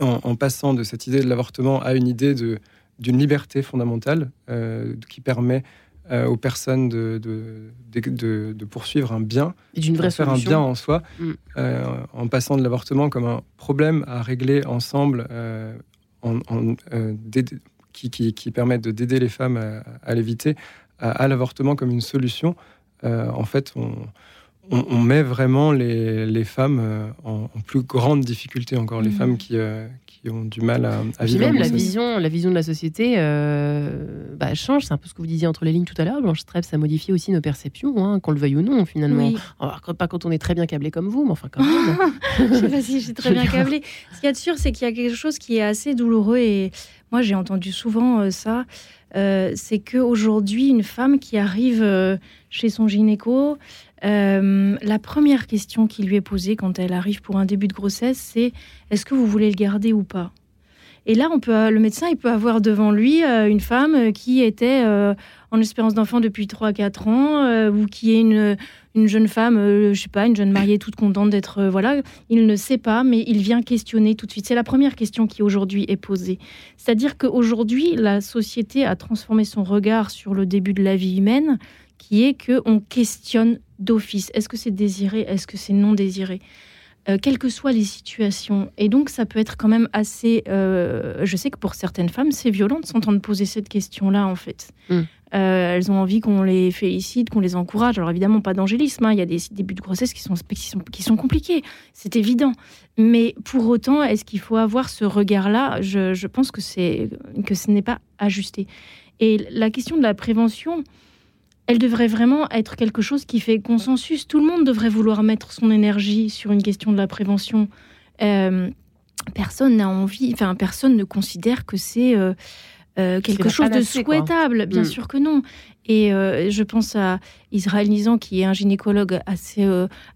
en, en passant de cette idée de l'avortement à une idée de- d'une liberté fondamentale euh, qui permet euh, aux personnes de, de, de- poursuivre un bien,
Et d'une vraie
de faire un bien en soi,
Mm.
euh, en passant de l'avortement comme un problème à régler ensemble, euh, en, qui, qui, qui permettent de- d'aider les femmes à, à l'éviter, à, à l'avortement comme une solution. En fait, on, on, on met vraiment les, les femmes euh, en, en plus grande difficulté encore, les
Mhm.
femmes qui, euh, qui ont du mal à, vivre.
même la vision, la vision de la société euh, bah, change. C'est un peu ce que vous disiez entre les lignes tout à l'heure. Blanche Streb, ça modifie aussi nos perceptions, hein, qu'on le veuille ou non, finalement.
Oui.
Alors, pas quand on est très bien câblé comme vous, mais enfin quand même.
je sais pas si j'ai très bien câblé. Ce qu'il y a de sûr, c'est qu'il y a quelque chose qui est assez douloureux et moi j'ai entendu souvent ça, c'est qu'aujourd'hui, une femme qui arrive chez son gynéco, la première question qui lui est posée quand elle arrive pour un début de grossesse, c'est est-ce que vous voulez le garder ou pas? Et là, on peut, le médecin, il peut avoir devant lui une femme qui était en espérance d'enfant depuis 3-4 ans, ou qui est une, une jeune femme, euh, je sais pas, une jeune mariée toute contente d'être, euh, voilà, il ne sait pas, mais il vient questionner tout de suite. C'est la première question qui aujourd'hui est posée. C'est-à-dire qu'aujourd'hui, la société a transformé son regard sur le début de la vie humaine, qui est que on questionne d'office. Est-ce que c'est désiré? Est-ce que c'est non désiré? Euh, quelles que soient les situations. Et donc, ça peut être quand même assez. je sais que pour certaines femmes, c'est violent de s'entendre poser cette question-là, en fait. Hmm. Euh, elles ont envie qu'on les félicite, qu'on les encourage. Alors évidemment, pas d'angélisme. Hein. Il y a des débuts de grossesse qui sont, qui sont, compliqués. C'est évident. Mais pour autant, est-ce qu'il faut avoir ce regard-là? Je, pense que, que ce n'est pas ajusté. Et la question de la prévention, elle devrait vraiment être quelque chose qui fait consensus. Tout le monde devrait vouloir mettre son énergie sur une question de la prévention. Euh, personne n'a envie, enfin personne ne considère que c'est euh, euh, quelque chose de souhaitable. Bien mm. sûr que non. Et je pense à Israël Nizan, qui est un gynécologue assez,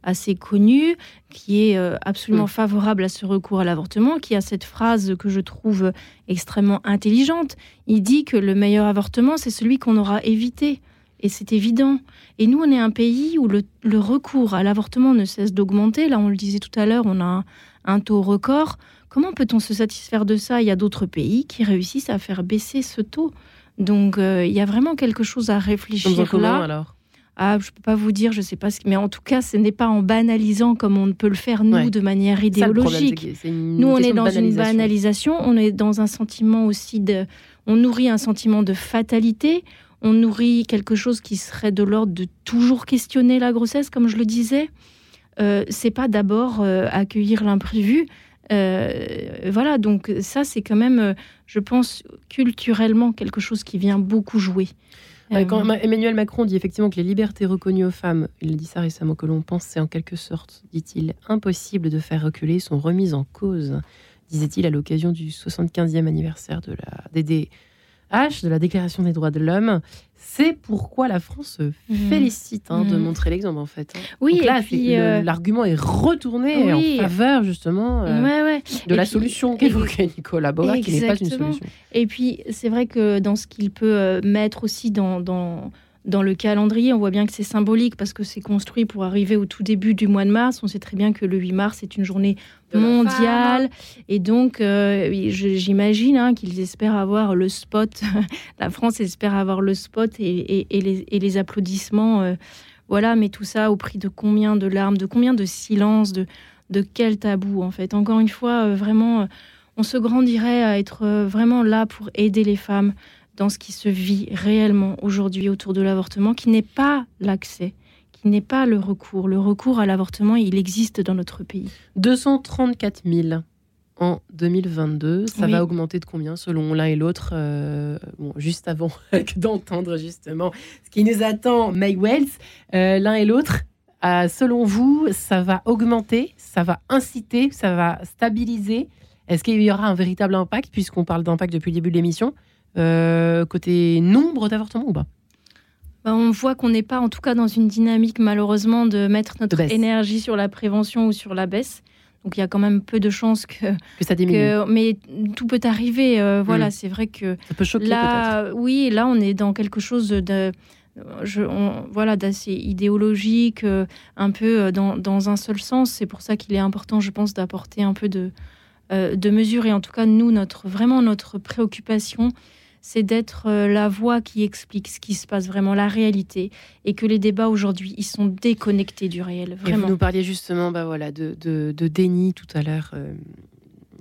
assez connu, qui est absolument mm. favorable à ce recours à l'avortement, qui a cette phrase que je trouve extrêmement intelligente. Il dit que le meilleur avortement, c'est celui qu'on aura évité. Et c'est évident. Et nous, on est un pays où le, le recours à l'avortement ne cesse d'augmenter. Là, on le disait tout à l'heure, on a un, un taux record. Comment peut-on se satisfaire de ça? Il y a d'autres pays qui réussissent à faire baisser ce taux. Donc euh, il y a vraiment quelque chose à réfléchir là. alors? Ah, je peux pas vous dire, je sais pas ce mais en tout cas, ce n'est pas en banalisant comme on ne peut le faire nous de manière idéologique. nous, on est dans une banalisation, on est dans un sentiment aussi de, on nourrit un sentiment de fatalité, on nourrit quelque chose qui serait de l'ordre de toujours questionner la grossesse, comme je le disais. Euh, c'est pas d'abord euh, accueillir l'imprévu, euh, voilà, donc ça, c'est quand même, euh, je pense, culturellement quelque chose qui vient beaucoup jouer.
quand Emmanuel Macron dit effectivement que les libertés reconnues aux femmes, il dit ça récemment, que l'on pense, c'est en quelque sorte, dit-il, impossible de faire reculer, sont remises en cause, disait-il à l'occasion du 75e anniversaire de la DDH, de la Déclaration des droits de l'homme. C'est pourquoi la France se mhm. félicite hein, de mhm. montrer l'exemple en fait. Hein.
Oui,
là, euh, l'argument est retourné en faveur justement euh, de la solution qu'évoquait Nicolas Boa, qui n'est pas une solution.
Et puis c'est vrai que dans ce qu'il peut euh, mettre aussi dans, dans dans le calendrier, on voit bien que c'est symbolique parce que c'est construit pour arriver au tout début du mois de mars. On sait très bien que le 8 mars est une journée mondiale. Et donc, euh, j'imagine hein, qu'ils espèrent avoir le spot. La France espère avoir le spot et, les, applaudissements. Euh, voilà, mais tout ça au prix de combien de larmes, de combien de silence, de, de quel tabou en fait. Encore une fois, euh, vraiment, on se grandirait à être vraiment là pour aider les femmes dans ce qui se vit réellement aujourd'hui autour de l'avortement, qui n'est pas l'accès, qui n'est pas le recours. Le recours à l'avortement, il existe dans notre pays.
234 000 en 2022. Ça va augmenter de combien selon l'un et l'autre euh, bon, Juste avant d'entendre justement ce qui nous attend, May Wells, euh, l'un et l'autre, euh, selon vous, ça va augmenter, ça va inciter, ça va stabiliser? Est-ce qu'il y aura un véritable impact, puisqu'on parle d'impact depuis le début de l'émission? Côté nombre d'avortements ou pas?
Bah, on voit qu'on n'est pas, en tout cas, dans une dynamique, malheureusement, de mettre notre énergie sur la prévention ou sur la baisse. Donc il y a quand même peu de chances que,
que ça diminue.
mais tout peut arriver. Euh, voilà, hmm. c'est vrai que
ça peut choquer
là, oui, là on est dans quelque chose de, je, voilà, d'assez idéologique, euh, un peu dans, dans, un seul sens. C'est pour ça qu'il est important, je pense, d'apporter un peu de, de mesures. Et en tout cas, nous, notre vraiment notre préoccupation, c'est d'être euh, la voix qui explique ce qui se passe vraiment, la réalité, et que les débats aujourd'hui, ils sont déconnectés du réel. Vraiment.
vous nous parliez justement bah voilà, de, de, déni tout à l'heure euh,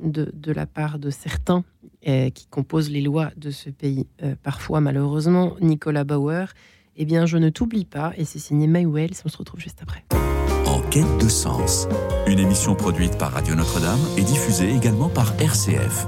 de, de, la part de certains euh, qui composent les lois de ce pays. parfois, malheureusement, Nicolas Bauer, eh bien, je ne t'oublie pas, et c'est signé May Wells, on se retrouve juste après.
En quête de sens, une émission produite par Radio Notre-Dame et diffusée également par RCF.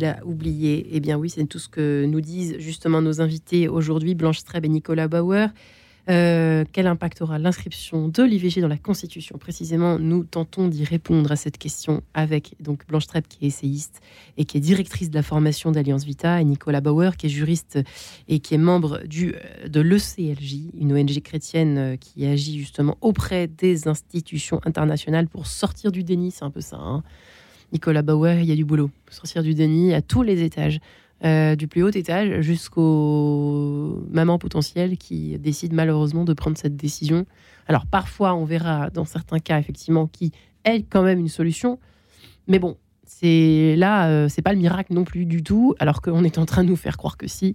À oublier. Eh bien oui, c'est tout ce que nous disent justement nos invités aujourd'hui, Blanche Streb et Nicolas Bauer. Euh, quel impact aura l'inscription de l'IVG dans la Constitution? Précisément, nous tentons d'y répondre à cette question avec donc Blanche Streb, qui est essayiste et qui est directrice de la formation d'Alliance Vita, et Nicolas Bauer, qui est juriste et qui est membre du, euh, de l'ECLJ, une ONG chrétienne euh, qui agit justement auprès des institutions internationales pour sortir du déni. C'est un peu ça. hein. Nicolas Bauer, il y a du boulot. Sortir du déni à tous les étages. Euh, du plus haut étage jusqu'aux mamans potentielles qui décident malheureusement de prendre cette décision. Alors parfois, on verra dans certains cas effectivement qui est quand même une solution, mais bon, c'est là, euh, c'est pas le miracle non plus du tout, alors qu'on est en train de nous faire croire que si,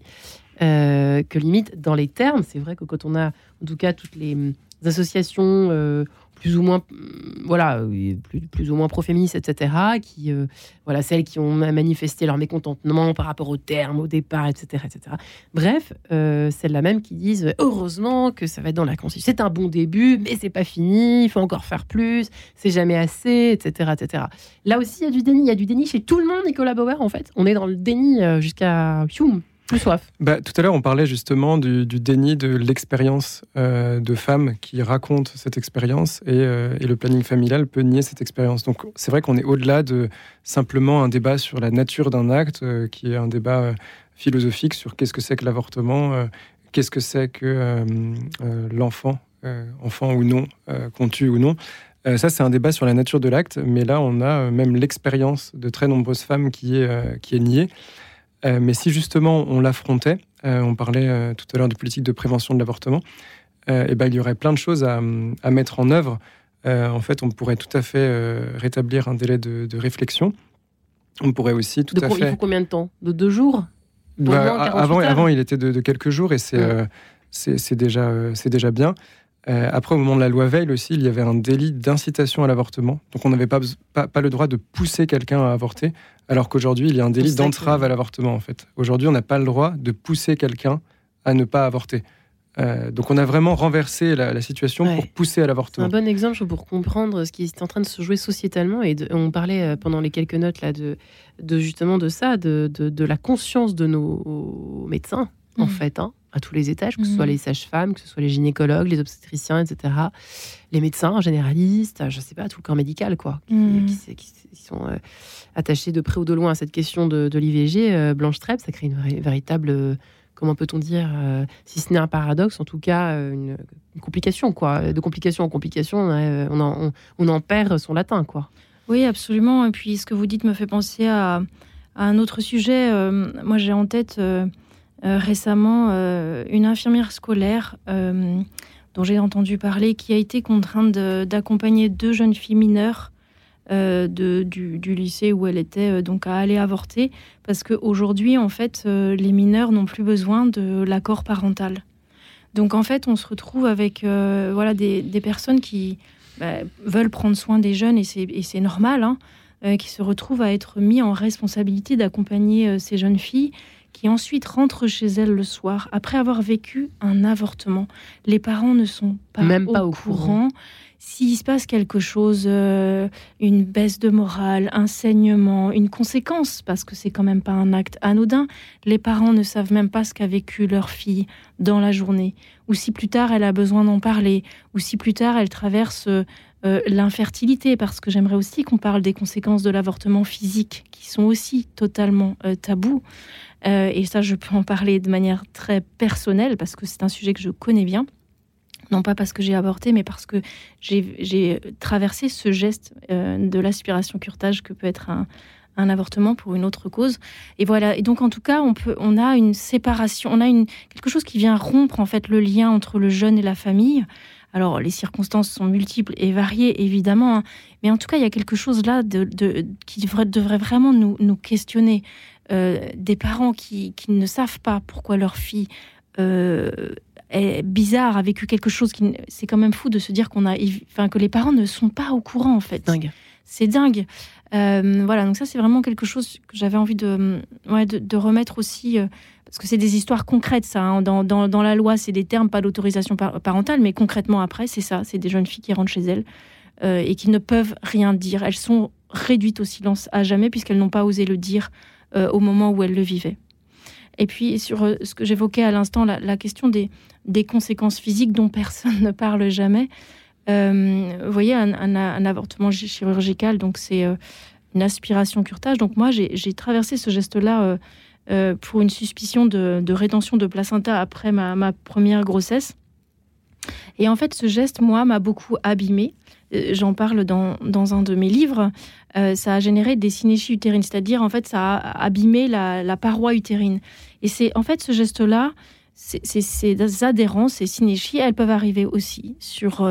euh, que limite dans les termes, c'est vrai que quand on a en tout cas toutes les hum, associations euh, plus ou moins, hum, voilà, euh, plus, plus ou moins pro-féministes, etc., qui, euh, voilà, celles qui ont manifesté leur mécontentement par rapport aux termes, au départ, etc., etc. Bref, euh, celles-là même qui disent heureusement que ça va être dans la Constitution. C'est un bon début, mais c'est pas fini. Il faut encore faire plus. C'est jamais assez, etc., etc. Là aussi, il y a du déni. Il y a du déni chez tout le monde, Nicolas Bauer. En fait, on est dans le déni euh, jusqu'à Hume.
Bah, tout à l'heure, on parlait justement du, déni de l'expérience euh, de femmes qui racontent cette expérience et, euh, et le planning familial peut nier cette expérience. Donc, c'est vrai qu'on est au-delà de simplement un débat sur la nature d'un acte, euh, qui est un débat philosophique sur qu'est-ce que c'est que l'avortement, qu'est-ce que c'est que l'enfant, enfant ou non, qu'on tue ou non. Ça, c'est un débat sur la nature de l'acte, mais là, on a même l'expérience de très nombreuses femmes qui est, qui est niée. Euh, mais si justement on l'affrontait, euh, on parlait euh, tout à l'heure de politique de prévention de l'avortement, et ben, il y aurait plein de choses à, à mettre en œuvre. En fait, on pourrait tout à fait rétablir un délai de, de réflexion. On pourrait aussi tout
De
à
co- Il
fait.
faut combien de temps? De deux jours?
Bah,
moins 48
avant, avant, il était de, de quelques jours et c'est
Ouais.
déjà, c'est déjà bien. Euh, après, au moment de la loi Veil aussi, il y avait un délit d'incitation à l'avortement. Donc, on n'avait pas, pas, pas le droit de pousser quelqu'un à avorter, alors qu'aujourd'hui, il y a un délit d'entrave à l'avortement, en fait. Aujourd'hui, on n'a pas le droit de pousser quelqu'un à ne pas avorter. Euh, donc, on a vraiment renversé la, la situation
Ouais.
pour pousser à
C'est un
l'avortement.
bon exemple pour comprendre ce qui est en train de se jouer sociétalement. Et de- on parlait euh, pendant les quelques notes là de, de justement de ça, de, de, de la conscience de nos médecins, en
Mhm.
fait. hein. À tous les étages, que ce
Mhm.
soit les sages-femmes, que ce soit les gynécologues, les obstétriciens, etc., les médecins généralistes, je sais pas, tout le corps médical, quoi, qui,
Mhm.
qui s- qui s- qui sont euh, attachés de près ou de loin à cette question de, de l'IVG. Euh, Blanche Trèbe, ça crée une vraie- véritable, euh, comment peut-on dire, si ce n'est un paradoxe, en tout cas une, une complication, quoi. De complication en complication, on, a- on en, on- on en perd son latin, quoi.
Oui, absolument. Et puis ce que vous dites me fait penser à, à un autre sujet. Moi, j'ai en tête récemment euh, une infirmière scolaire euh, dont j'ai entendu parler qui a été contrainte d'accompagner deux jeunes filles mineures euh, du, lycée où elle était euh, donc à aller avorter parce qu'aujourd'hui, en fait, euh, les mineurs n'ont plus besoin de l'accord parental. Donc en fait, on se retrouve avec euh, voilà des, personnes qui bah, veulent prendre soin des jeunes et c'est normal, hein, euh, qui se retrouvent à être mis en responsabilité d'accompagner euh, ces jeunes filles qui ensuite rentrent chez elles le soir après avoir vécu un avortement. Les parents ne sont pas,
Même
au,
pas au
courant.
courant.
S'il se passe quelque chose, euh, une baisse de morale, un saignement, une conséquence, parce que c'est quand même pas un acte anodin, les parents ne savent même pas ce qu'a vécu leur fille dans la journée, ou si plus tard elle a besoin d'en parler, ou si plus tard elle traverse euh, l'infertilité, parce que j'aimerais aussi qu'on parle des conséquences de l'avortement physique, qui sont aussi totalement euh, tabous. Euh, et ça, je peux en parler de manière très personnelle, parce que c'est un sujet que je connais bien. Non pas parce que j'ai avorté, mais parce que j'ai traversé ce geste euh, de l'aspiration curtage que peut être un, un avortement pour une autre cause. Et voilà. Et donc, en tout cas, on, peut, on a une séparation, on a une, quelque chose qui vient rompre en fait le lien entre le jeune et la famille. Alors, les circonstances sont multiples et variées, évidemment, hein, mais en tout cas, il y a quelque chose là de, de- qui devrait, devrait vraiment nous, nous questionner. Euh, des parents qui, qui ne savent pas pourquoi leur fille euh, est bizarre, a vécu quelque chose qui. C'est quand même fou de se dire qu'on a, enfin, que les parents ne sont pas au courant, en fait.
Dingue.
C'est dingue. Euh, voilà, donc ça, c'est vraiment quelque chose que j'avais envie de, de remettre aussi, euh, parce que c'est des histoires concrètes, ça. hein. Dans, la loi, c'est des termes, pas d'autorisation par- parentale, mais concrètement, après, c'est ça. C'est des jeunes filles qui rentrent chez elles euh, et qui ne peuvent rien dire. Elles sont réduites au silence à jamais, puisqu'elles n'ont pas osé le dire au moment où elles le vivaient. Et puis, sur ce que j'évoquais à l'instant, la, question des conséquences physiques dont personne ne parle jamais. Euh, vous voyez, un, avortement chi- chirurgical, donc c'est euh, une aspiration curtage. Donc moi, j'ai traversé ce geste-là euh, pour une suspicion de, rétention de placenta après ma, première grossesse. Et en fait, ce geste, moi, m'a beaucoup abîmée. J'en parle dans, dans un de mes livres. Ça a généré des synéchies utérines, c'est-à-dire, en fait, ça a abîmé la, paroi utérine. Et c'est en fait ce geste-là, ces adhérences, ces synéchies, elles peuvent arriver aussi sur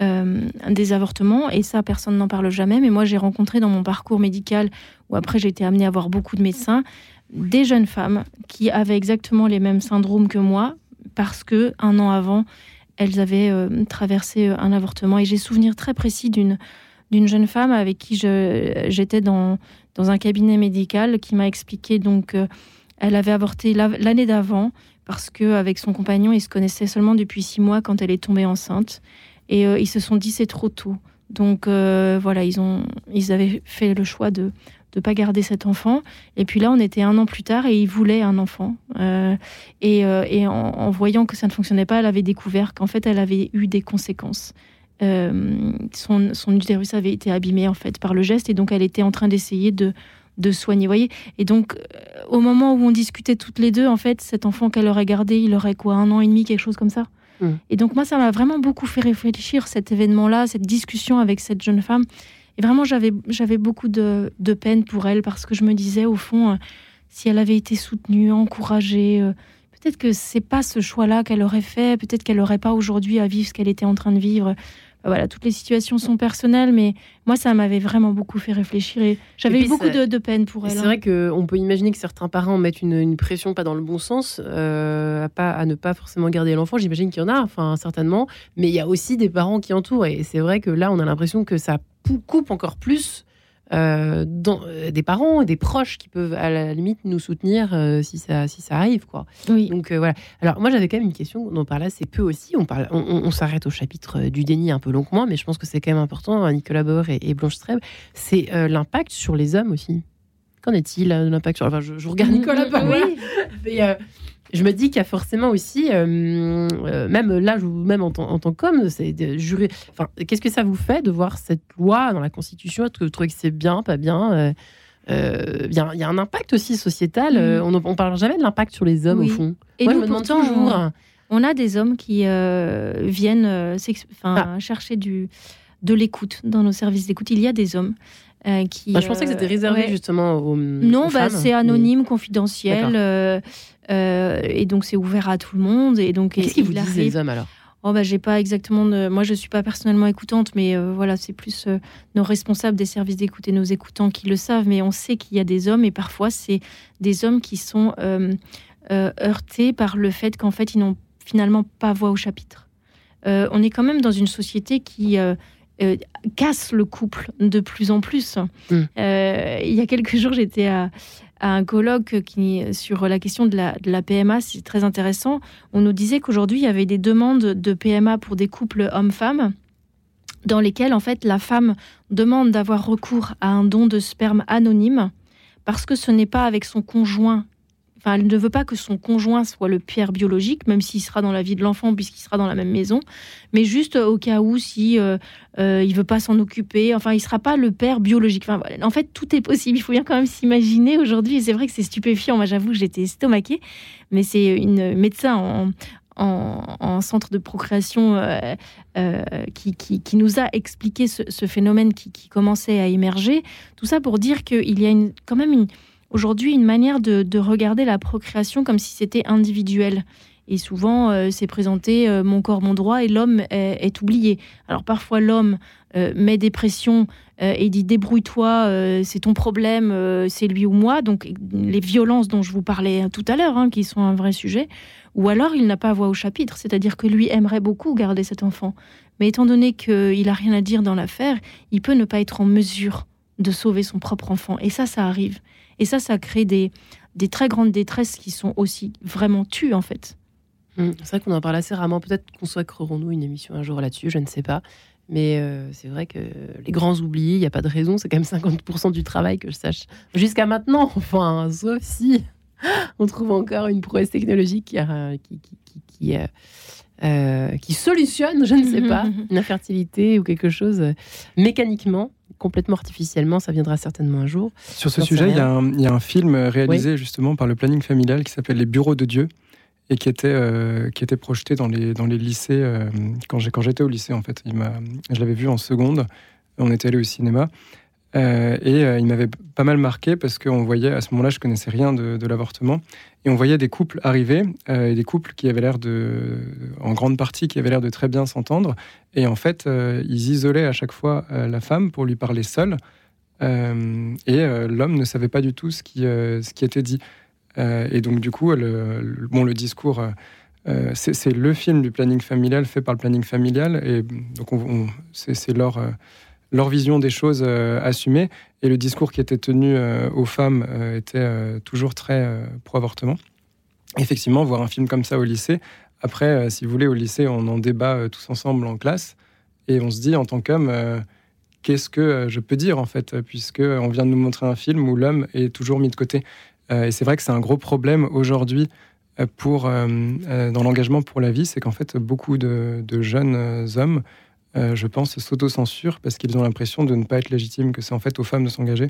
des avortements. Et ça, personne n'en parle jamais. Mais moi, j'ai rencontré dans mon parcours médical, où après j'ai été amenée à voir beaucoup de médecins, des jeunes femmes qui avaient exactement les mêmes syndromes que moi, parce que un an avant, elles avaient euh, traversé euh, un avortement. Et j'ai souvenir très précis d'une d'une jeune femme avec qui j'étais dans, dans un cabinet médical qui m'a expliqué donc euh, elle avait avorté la- l'année d'avant parce que avec son compagnon ils se connaissaient seulement depuis six mois quand elle est tombée enceinte et euh, ils se sont dit c'est trop tôt. Donc euh, voilà ils ont ils avaient fait le choix de de pas garder cet enfant. Et puis là on était un an plus tard et ils voulaient un enfant. Euh, et, en, voyant que ça ne fonctionnait pas elle avait découvert qu'en fait elle avait eu des conséquences. Son, son utérus avait été abîmé en fait par le geste. Et donc elle était en train d'essayer de, de soigner. Voyez? Et donc au moment où on discutait toutes les deux, en fait, cet enfant qu'elle aurait gardé, il aurait quoi, un an et demi, quelque chose comme ça?
Mm.
Et donc moi, ça m'a vraiment beaucoup fait réfléchir cet événement-là, cette discussion avec cette jeune femme. Et vraiment, j'avais beaucoup de, de peine pour elle parce que je me disais au fond, euh, si elle avait été soutenue, encouragée. euh, Peut-être que c'est pas ce choix-là qu'elle aurait fait. Peut-être qu'elle n'aurait pas aujourd'hui à vivre ce qu'elle était en train de vivre. Voilà, toutes les situations sont personnelles, mais moi, ça m'avait vraiment beaucoup fait réfléchir et j'avais eu beaucoup de, de peine pour elle.
C'est
hein.
vrai qu'on peut imaginer que certains parents mettent une, une pression pas dans le bon sens, euh, à, pas, à ne pas forcément garder l'enfant. J'imagine qu'il y en a, enfin certainement, mais il y a aussi des parents qui entourent. Et c'est vrai que là, on a l'impression que ça coupe encore plus euh, dans, euh, des parents et des proches qui peuvent à la limite nous soutenir euh, si, ça, si ça arrive. quoi.
Oui.
Donc voilà. Alors moi j'avais quand même une question dont on parle assez peu aussi. On, parle, on, on- on s'arrête au chapitre du déni un peu longuement, mais je pense que c'est quand même important, hein, Nicolas Bauer et, et Blanche Streb. C'est l'impact sur les hommes aussi. Qu'en est-il de l'impact sur... Enfin, je, je regarde Nicolas Bauer.
Oui.
Mais, je me dis qu'il y a forcément aussi, euh, euh, même là, même en, tant- en tant qu'homme, c'est jurer. Enfin, qu'est-ce que ça vous fait de voir cette loi dans la Constitution? Est-ce que vous trouvez que c'est bien, pas bien? Euh, euh, Il y, a- il y a un impact aussi sociétal. euh, on ne parle jamais de l'impact sur les hommes,
Oui.
au fond.
Et
Moi,
nous,
je me demande toujours.
on- On a des hommes qui viennent
Ah.
chercher du, de l'écoute dans nos services d'écoute. Il y a des hommes euh, qui.
Enfin, je pensais que c'était
euh,
réservé
ouais.
justement aux.
Non,
aux
bah, c'est
mais-
anonyme, confidentiel, euh, et donc c'est ouvert à tout le monde. Et donc
Qu'est-ce qu'ils vous disent les hommes alors?
Oh bah j'ai pas exactement de... moi je suis pas personnellement écoutante mais euh, voilà c'est plus euh, nos responsables des services d'écoute et nos écoutants qui le savent mais on sait qu'il y a des hommes et parfois c'est des hommes qui sont euh, heurtés par le fait qu'en fait ils n'ont finalement pas voix au chapitre. On est quand même dans une société qui euh, casse le couple de plus en plus.
Mm.
Euh, il y a quelques jours j'étais à, à un colloque qui sur la question de la, de la PMA c'est très intéressant on nous disait qu'aujourd'hui, il y avait des demandes de PMA pour des couples hommes-femmes dans lesquelles, en fait, la femme demande d'avoir recours à un don de sperme anonyme parce que ce n'est pas avec son conjoint. Enfin, elle ne veut pas que son conjoint soit le père biologique, même s'il sera dans la vie de l'enfant, puisqu'il sera dans la même maison, mais juste au cas où, si euh, euh, il veut pas s'en occuper, enfin, il sera pas le père biologique. En fait, tout est possible. Il faut bien quand même s'imaginer aujourd'hui. C'est vrai que c'est stupéfiant. Moi, j'avoue, j'étais estomaquée mais c'est une médecin en, en, en centre de procréation euh, euh, qui, nous a expliqué ce, phénomène qui, commençait à émerger. Tout ça pour dire qu'il y a quand même une, aujourd'hui une manière de, de regarder la procréation comme si c'était individuel. Et souvent, euh, c'est présenté euh, mon corps, mon droit, et l'homme est, oublié. Alors parfois, l'homme euh, met des pressions et dit débrouille-toi, c'est ton problème, c'est lui ou moi. Donc les violences dont je vous parlais tout à l'heure, hein, qui sont un vrai sujet. Ou alors il n'a pas voix au chapitre, c'est-à-dire que lui aimerait beaucoup garder cet enfant. Mais étant donné qu'il n'a rien à dire dans l'affaire, il peut ne pas être en mesure de sauver son propre enfant. Et ça, ça arrive. Et ça, ça crée des, des très grandes détresses qui sont aussi vraiment tues, en fait.
Hum, C'est vrai qu'on en parle assez rarement. Peut-être consacrerons-nous une émission un jour là-dessus, je ne sais pas. Mais euh, c'est vrai que les grands oubliés, il n'y a pas de raison. C'est quand même 50% du travail que je sache jusqu'à maintenant. Enfin, sauf si on trouve encore une prouesse technologique qui, a- qui, qui, qui, qui, euh, euh, qui solutionne, je ne sais pas, une infertilité ou quelque chose euh, mécaniquement, complètement artificiellement. Ça viendra certainement un jour.
Sur ce sujet, il y, a un, il y a un film réalisé justement par le planning familial qui s'appelle Les Bureaux de Dieu et qui était, euh, qui était projeté dans les, dans les lycées euh, quand j'étais au lycée en fait. Il je l'avais vu en seconde, on était allé au cinéma euh, et euh, il m'avait pas mal marqué parce qu'on voyait, à ce moment-là, je connaissais rien de, l'avortement et on voyait des couples arriver euh, des couples qui avaient l'air de, en grande partie, qui avaient l'air de très bien s'entendre et en fait, ils isolaient à chaque fois la femme pour lui parler seule. Et l'homme ne savait pas du tout ce qui, ce qui était dit. Et donc, du coup, le, bon, le discours, c'est le film du planning familial fait par le planning familial. Et donc, on, on- c'est leur, leur vision des choses euh, assumée. Et le discours qui était tenu euh, aux femmes euh, était toujours très pro-avortement. Effectivement, voir un film comme ça au lycée, après, si vous voulez, au lycée, on en débat tous ensemble en classe. Et on se dit, en tant qu'homme, qu'est-ce que je peux dire, en fait, puisque on vient de nous montrer un film où l'homme est toujours mis de côté. Et c'est vrai que c'est un gros problème aujourd'hui pour, dans l'engagement pour la vie, c'est qu'en fait, beaucoup de, jeunes hommes, euh, je pense, s'autocensurent parce qu'ils ont l'impression de ne pas être légitimes, que c'est en fait aux femmes de s'engager.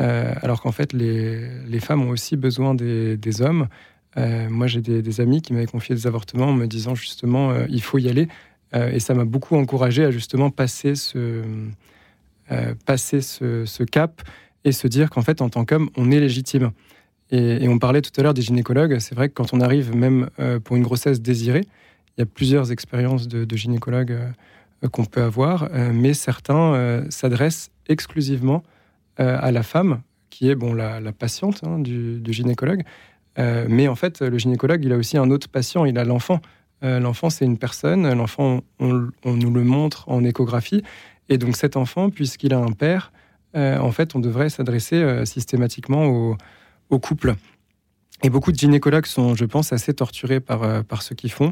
Euh, alors qu'en fait, les, les femmes ont aussi besoin des, des hommes. Euh, moi, j'ai des, amis qui m'avaient confié des avortements en me disant justement, il faut y aller. Et ça m'a beaucoup encouragé à justement passer ce, passer ce, cap et se dire qu'en fait, en tant qu'homme, on est légitime. Et, on parlait tout à l'heure des gynécologues. C'est vrai que quand on arrive même pour une grossesse désirée, il y a plusieurs expériences de, gynécologues qu'on peut avoir, euh, mais certains euh, s'adressent exclusivement euh, à la femme, qui est bon la, patiente hein, du, gynécologue. Mais en fait, le gynécologue, il a aussi un autre patient, il a l'enfant. L'enfant, c'est une personne. L'enfant, on, nous le montre en échographie. Et donc cet enfant, puisqu'il a un père, en fait, on devrait s'adresser systématiquement au, couple. Et beaucoup de gynécologues sont, je pense, assez torturés par ce qu'ils font.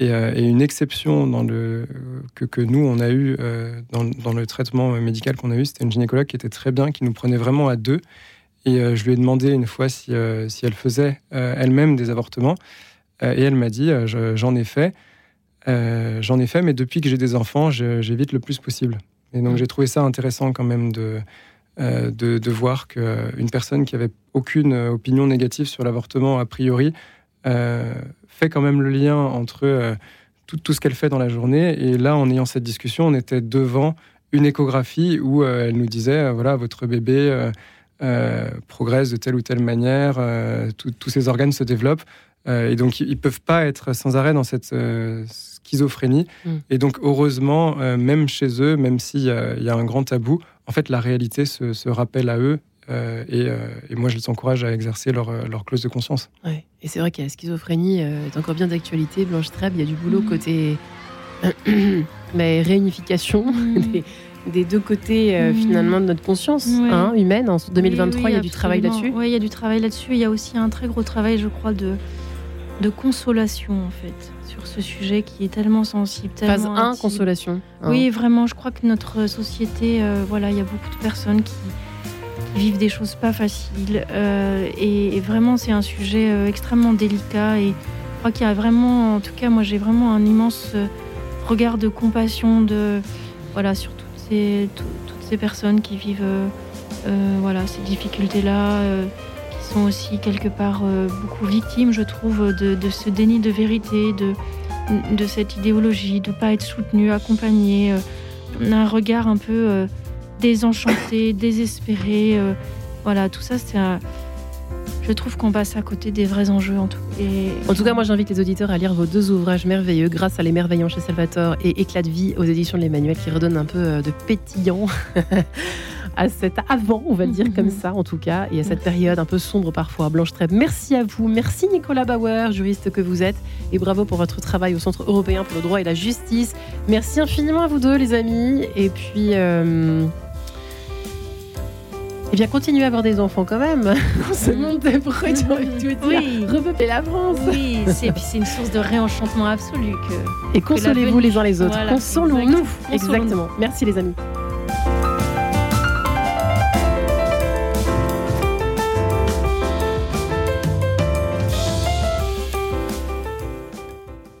Et, euh, et une exception dans le, que, que nous, on a eu euh, dans, dans le traitement médical qu'on a eu, c'était une gynécologue qui était très bien, qui nous prenait vraiment à deux Et euh, je lui ai demandé une fois si, euh, si elle faisait euh, elle-même des avortements. Euh, et elle m'a dit euh, Je- J'en ai fait. Euh, J'en ai fait, mais depuis que j'ai des enfants, j'évite le plus possible. Et donc
Mm.
j'ai trouvé ça intéressant quand même de, euh, de, de voir qu'une personne qui avait aucune euh, opinion négative sur l'avortement a priori euh, fait quand même le lien entre euh, tout, tout ce qu'elle fait dans la journée. Et là, en ayant cette discussion, on était devant une échographie où euh, elle nous disait euh, voilà, votre bébé euh, euh, progresse de telle ou telle manière, euh, tout- tous ses organes se développent. Euh, et donc, ils ne peuvent pas être sans arrêt dans cette euh, schizophrénie.
Mm.
Et donc, heureusement, euh, même chez eux, même s'il y, y a un grand tabou, en fait, la réalité se, se rappelle à eux. Euh, et, euh, et moi, je les encourage à exercer leur, euh, leur clause de conscience.
Ouais. Et c'est vrai que la schizophrénie euh, est encore bien d'actualité. Blanche Trèbe, il y a du boulot
Mhm.
côté mais réunification
Mhm.
des, des deux côtés euh,
Mhm.
finalement de notre conscience
Ouais.
hein, humaine. En 2023,
Oui, oui,
il y a du travail là-dessus.
Oui, il y a du travail là-dessus. Il y a aussi un très gros travail, je crois, de, de consolation, en fait, sur ce sujet qui est tellement sensible.
Phase
tellement
1,
intime.
consolation. hein.
Oui, vraiment, je crois que notre société, euh, voilà, il y a beaucoup de personnes qui vivent des choses pas faciles. euh, et, vraiment, c'est un sujet euh, extrêmement délicat. Et je crois qu'il y a vraiment, en tout cas, moi, j'ai vraiment un immense euh, regard de compassion de, voilà, sur toutes ces, tout- toutes ces personnes qui vivent voilà, ces difficultés-là. qui sont aussi quelque part beaucoup victimes, je trouve, de, ce déni de vérité, de, de cette idéologie, de ne pas être soutenu, accompagné. on a un regard un peu désenchanté, désespéré. euh, voilà, tout ça, c'est un- Je trouve qu'on passe à côté des vrais enjeux en tout. Et...
En tout cas, moi, j'invite les auditeurs à lire vos deux ouvrages merveilleux, grâce à l'émerveillant chez Salvatore et Éclat de vie aux éditions de l'Emmanuel, qui redonnent un peu euh, de pétillant à cet avant, on va le dire comme ça, en tout cas, et à cette période un peu sombre parfois. Blanche Trèbe, merci à vous. Merci Nicolas Bauer, juriste que vous êtes, et bravo pour votre travail au Centre européen pour le droit et la justice. Merci infiniment à vous deux, les amis. Et puis. euh, Eh bien, continuez à avoir des enfants quand même. ce monde des produits, j'ai envie de tout dire.
Oui.
Repeupler la France.
Oui, c'est puis c'est une source de réenchantement absolu. Que...
Et consolez-vous les uns les autres.
Voilà. Consolons-nous.
Exactement. Merci les amis.